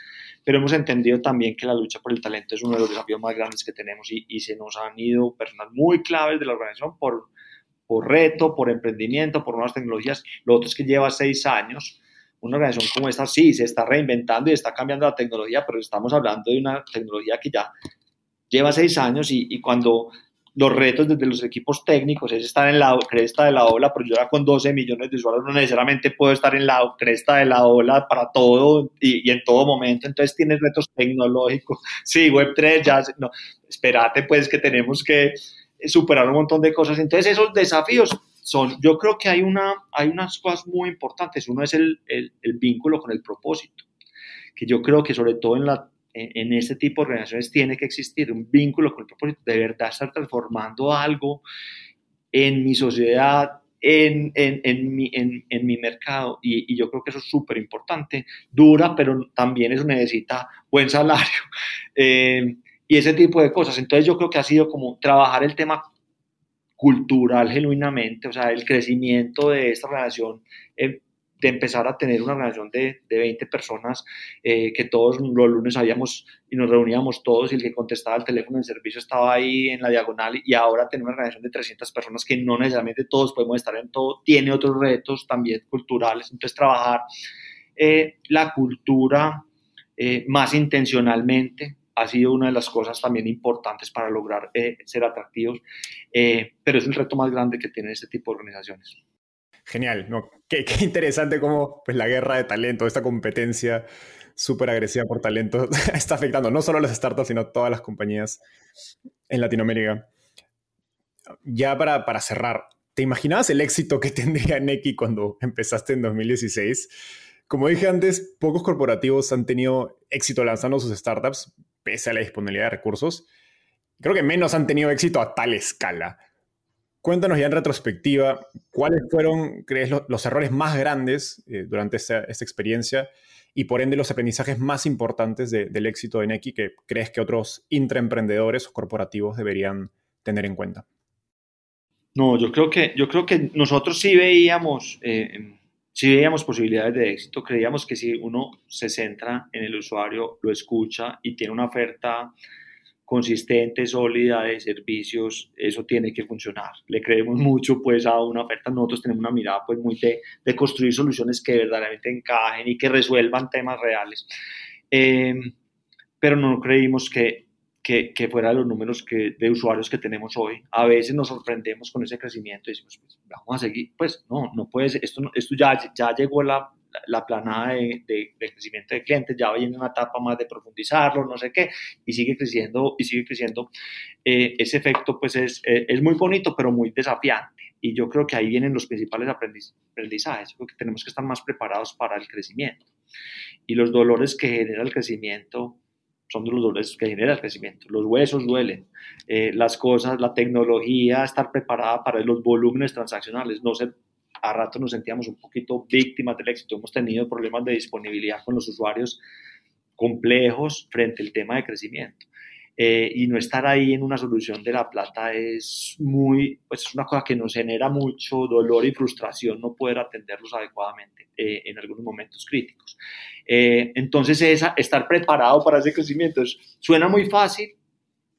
Pero hemos entendido también que la lucha por el talento es uno de los desafíos más grandes que tenemos y, y se nos han ido personas muy claves de la organización por, por reto, por emprendimiento, por nuevas tecnologías. Lo otro es que lleva seis años. Una organización como esta sí se está reinventando y está cambiando la tecnología, pero estamos hablando de una tecnología que ya lleva seis años y, y cuando los retos desde los equipos técnicos es estar en la cresta de la ola, pero yo ahora con 12 millones de usuarios no necesariamente puedo estar en la cresta de la ola para todo y, y en todo momento, entonces tienes retos tecnológicos, sí, Web3, ya, no, espérate pues que tenemos que superar un montón de cosas, entonces esos desafíos son, yo creo que hay, una, hay unas cosas muy importantes, uno es el, el, el vínculo con el propósito, que yo creo que sobre todo en la en, este tipo de organizaciones tiene que existir un vínculo con el propósito de verdad estar transformando algo en mi sociedad, en, en, en, mi, en, mi, mercado y, yo creo que eso es súper importante, dura, pero también eso necesita buen salario eh, y ese tipo de cosas. Entonces yo creo que ha sido como trabajar el tema cultural genuinamente, o sea, el crecimiento de esta relación eh, de empezar a tener una relación de, de 20 personas eh, que todos los lunes habíamos y nos reuníamos todos y el que contestaba el teléfono en servicio estaba ahí en la diagonal y ahora tener una relación de 300 personas que no necesariamente todos podemos estar en todo, tiene otros retos también culturales, entonces trabajar eh, la cultura eh, más intencionalmente ha sido una de las cosas también importantes para lograr ser atractivos, pero es el reto más grande que tienen este tipo de organizaciones. Genial, ¿no? Qué, interesante cómo pues, la guerra de talento, esta competencia súper agresiva por talento está afectando no solo a las startups, sino a todas las compañías en Latinoamérica. Ya para, para cerrar, ¿te imaginabas el éxito que tendría Neki cuando empezaste en 2016? Como dije antes, pocos corporativos han tenido éxito lanzando sus startups, pese a la disponibilidad de recursos. Creo que menos han tenido éxito a tal escala. Cuéntanos ya en retrospectiva, ¿cuáles fueron, crees, los, errores más grandes eh, durante esta, experiencia y por ende los aprendizajes más importantes del éxito de Neki que crees que otros intraemprendedores o corporativos deberían tener en cuenta? No, yo creo que, yo creo que nosotros sí veíamos, eh, sí veíamos posibilidades de éxito. Creíamos que si uno se centra en el usuario, lo escucha y tiene una oferta consistente, sólida de servicios, eso tiene que funcionar. Le creemos mucho pues a una oferta, nosotros tenemos una mirada pues muy de, de construir soluciones que verdaderamente encajen y que resuelvan temas reales. Eh, pero no creímos que, que, que fueran los números que, de usuarios que tenemos hoy. A veces nos sorprendemos con ese crecimiento y decimos, pues, vamos a seguir, pues no, no puede esto, esto ya, ya llegó la, la planada de, de, crecimiento de clientes, ya viene una etapa más de profundizarlo, no sé qué, y sigue creciendo, y sigue creciendo. Eh, ese efecto pues es, eh, es, muy bonito, pero muy desafiante. Y yo creo que ahí vienen los principales aprendizajes, porque tenemos que estar más preparados para el crecimiento. Y los dolores que genera el crecimiento son los dolores que genera el crecimiento. Los huesos duelen, eh, las cosas, la tecnología, estar preparada para los volúmenes transaccionales, no ser a rato nos sentíamos un poquito víctimas del éxito. Hemos tenido problemas de disponibilidad con los usuarios complejos frente al tema de crecimiento. Eh, y no estar ahí en una solución de la plata es muy, pues es una cosa que nos genera mucho dolor y frustración no poder atenderlos adecuadamente eh, en algunos momentos críticos. Eh, entonces, esa, estar preparado para ese crecimiento suena muy fácil,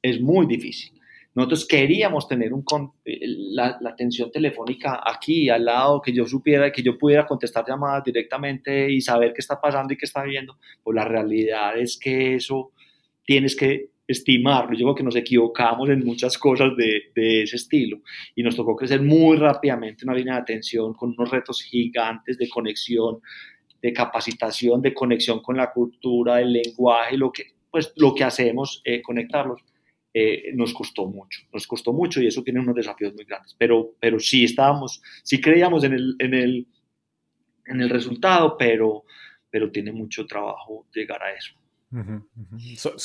es muy difícil. Nosotros queríamos tener un, eh, la, atención telefónica aquí al lado, que yo supiera, que yo pudiera contestar llamadas directamente y saber qué está pasando y qué está viendo. Pues la realidad es que eso tienes que estimarlo. Yo creo que nos equivocamos en muchas cosas de, de, ese estilo y nos tocó crecer muy rápidamente una línea de atención con unos retos gigantes de conexión, de capacitación, de conexión con la cultura, el lenguaje, lo que, pues, lo que hacemos, eh, conectarlos. Eh, nos costó mucho, nos costó mucho y eso tiene unos desafíos muy grandes, pero, pero sí estábamos, sí creíamos en el, en el, en el resultado, pero, pero tiene mucho trabajo llegar a eso.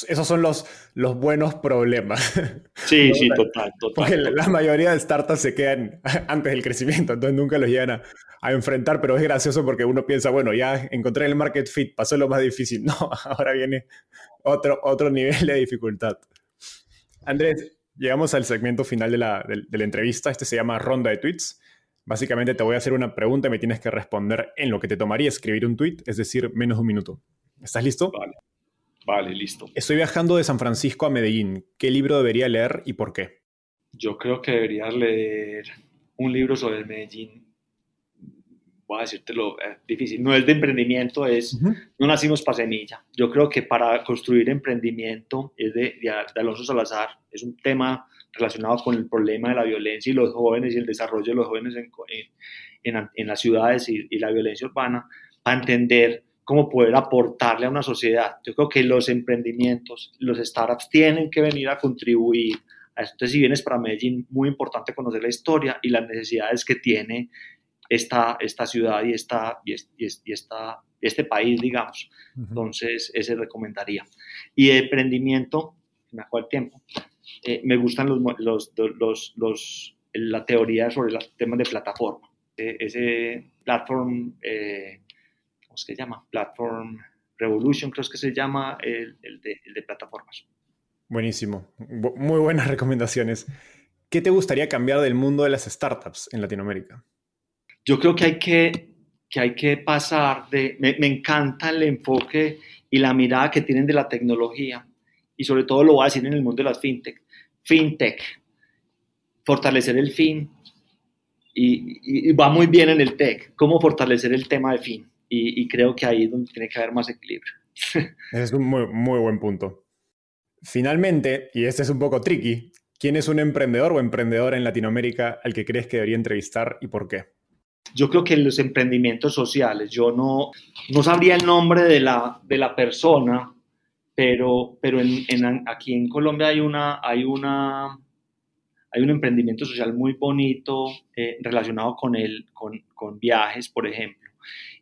esos son los, los buenos problemas. Sí, sí, total, total. Porque la mayoría de startups se quedan antes del crecimiento, entonces nunca los llegan a, a, enfrentar, pero es gracioso porque uno piensa, bueno, ya encontré el market fit, pasó lo más difícil. No, ahora viene otro, otro nivel de dificultad. Andrés, llegamos al segmento final de la, entrevista. Este se llama Ronda de Tweets. Básicamente te voy a hacer una pregunta y me tienes que responder en lo que te tomaría escribir un tweet, es decir, menos de un minuto. ¿Estás listo? Vale. Vale, listo. Estoy viajando de San Francisco a Medellín. ¿Qué libro debería leer y por qué? Yo creo que deberías leer un libro sobre Medellín voy a decírtelo, es difícil, no es de emprendimiento, es, no nacimos para semilla. Yo creo que para construir emprendimiento es de, de, Alonso Salazar, es un tema relacionado con el problema de la violencia y los jóvenes y el desarrollo de los jóvenes en, en, en las ciudades y, y, la violencia urbana, para entender cómo poder aportarle a una sociedad. Yo creo que los emprendimientos, los startups tienen que venir a contribuir a esto. Entonces, si vienes para Medellín, muy importante conocer la historia y las necesidades que tiene esta, esta ciudad y, esta, y, y, esta, este país, digamos. Entonces, ese recomendaría. Y de emprendimiento, me acuerdo el tiempo, eh, me gustan los, los, los, los, la teoría sobre los temas de plataforma. Eh, ese platform... Eh, ¿cómo se llama? Platform Revolution, creo que se llama el, el, de, el de plataformas. Buenísimo, muy buenas recomendaciones. ¿Qué te gustaría cambiar del mundo de las startups en Latinoamérica? Yo creo que hay que, que, hay que pasar de... Me, encanta el enfoque y la mirada que tienen de la tecnología y sobre todo lo voy a decir en el mundo de las fintech. Fintech, fortalecer el fin y, va muy bien en el tech. ¿Cómo fortalecer el tema de fin? Y, y, creo que ahí es donde tiene que haber más equilibrio. es un muy, muy buen punto. Finalmente, y este es un poco tricky, ¿quién es un emprendedor o emprendedora en Latinoamérica al que crees que debería entrevistar y por qué? Yo creo que los emprendimientos sociales, yo no, no sabría el nombre de la, de la persona, pero, pero aquí en Colombia hay, una, hay, una, hay un emprendimiento social muy bonito eh, relacionado con, el, con, con, viajes, por ejemplo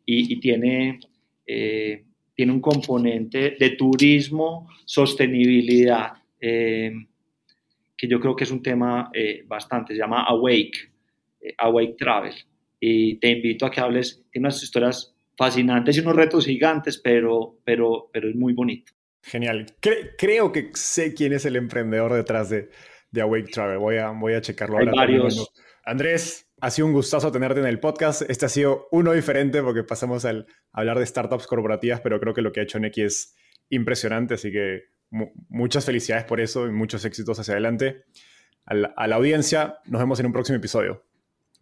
y, tiene, eh, tiene un componente de turismo, sostenibilidad, eh, que yo creo que es un tema bastante, se llama Awake, Awake Travel. Y te invito a que hables, tiene unas historias fascinantes y unos retos gigantes, pero, pero, pero es muy bonito. Genial. Cre creo que sé quién es el emprendedor detrás de, de Awake Travel. Voy a, voy a checarlo Hay ahora. varios. Andrés, ha sido un gustazo tenerte en el podcast. Este ha sido uno diferente porque pasamos al hablar de startups corporativas, pero creo que lo que ha hecho Neki es impresionante, así que muchas felicidades por eso y muchos éxitos hacia adelante. A la, a la audiencia, nos vemos en un próximo episodio.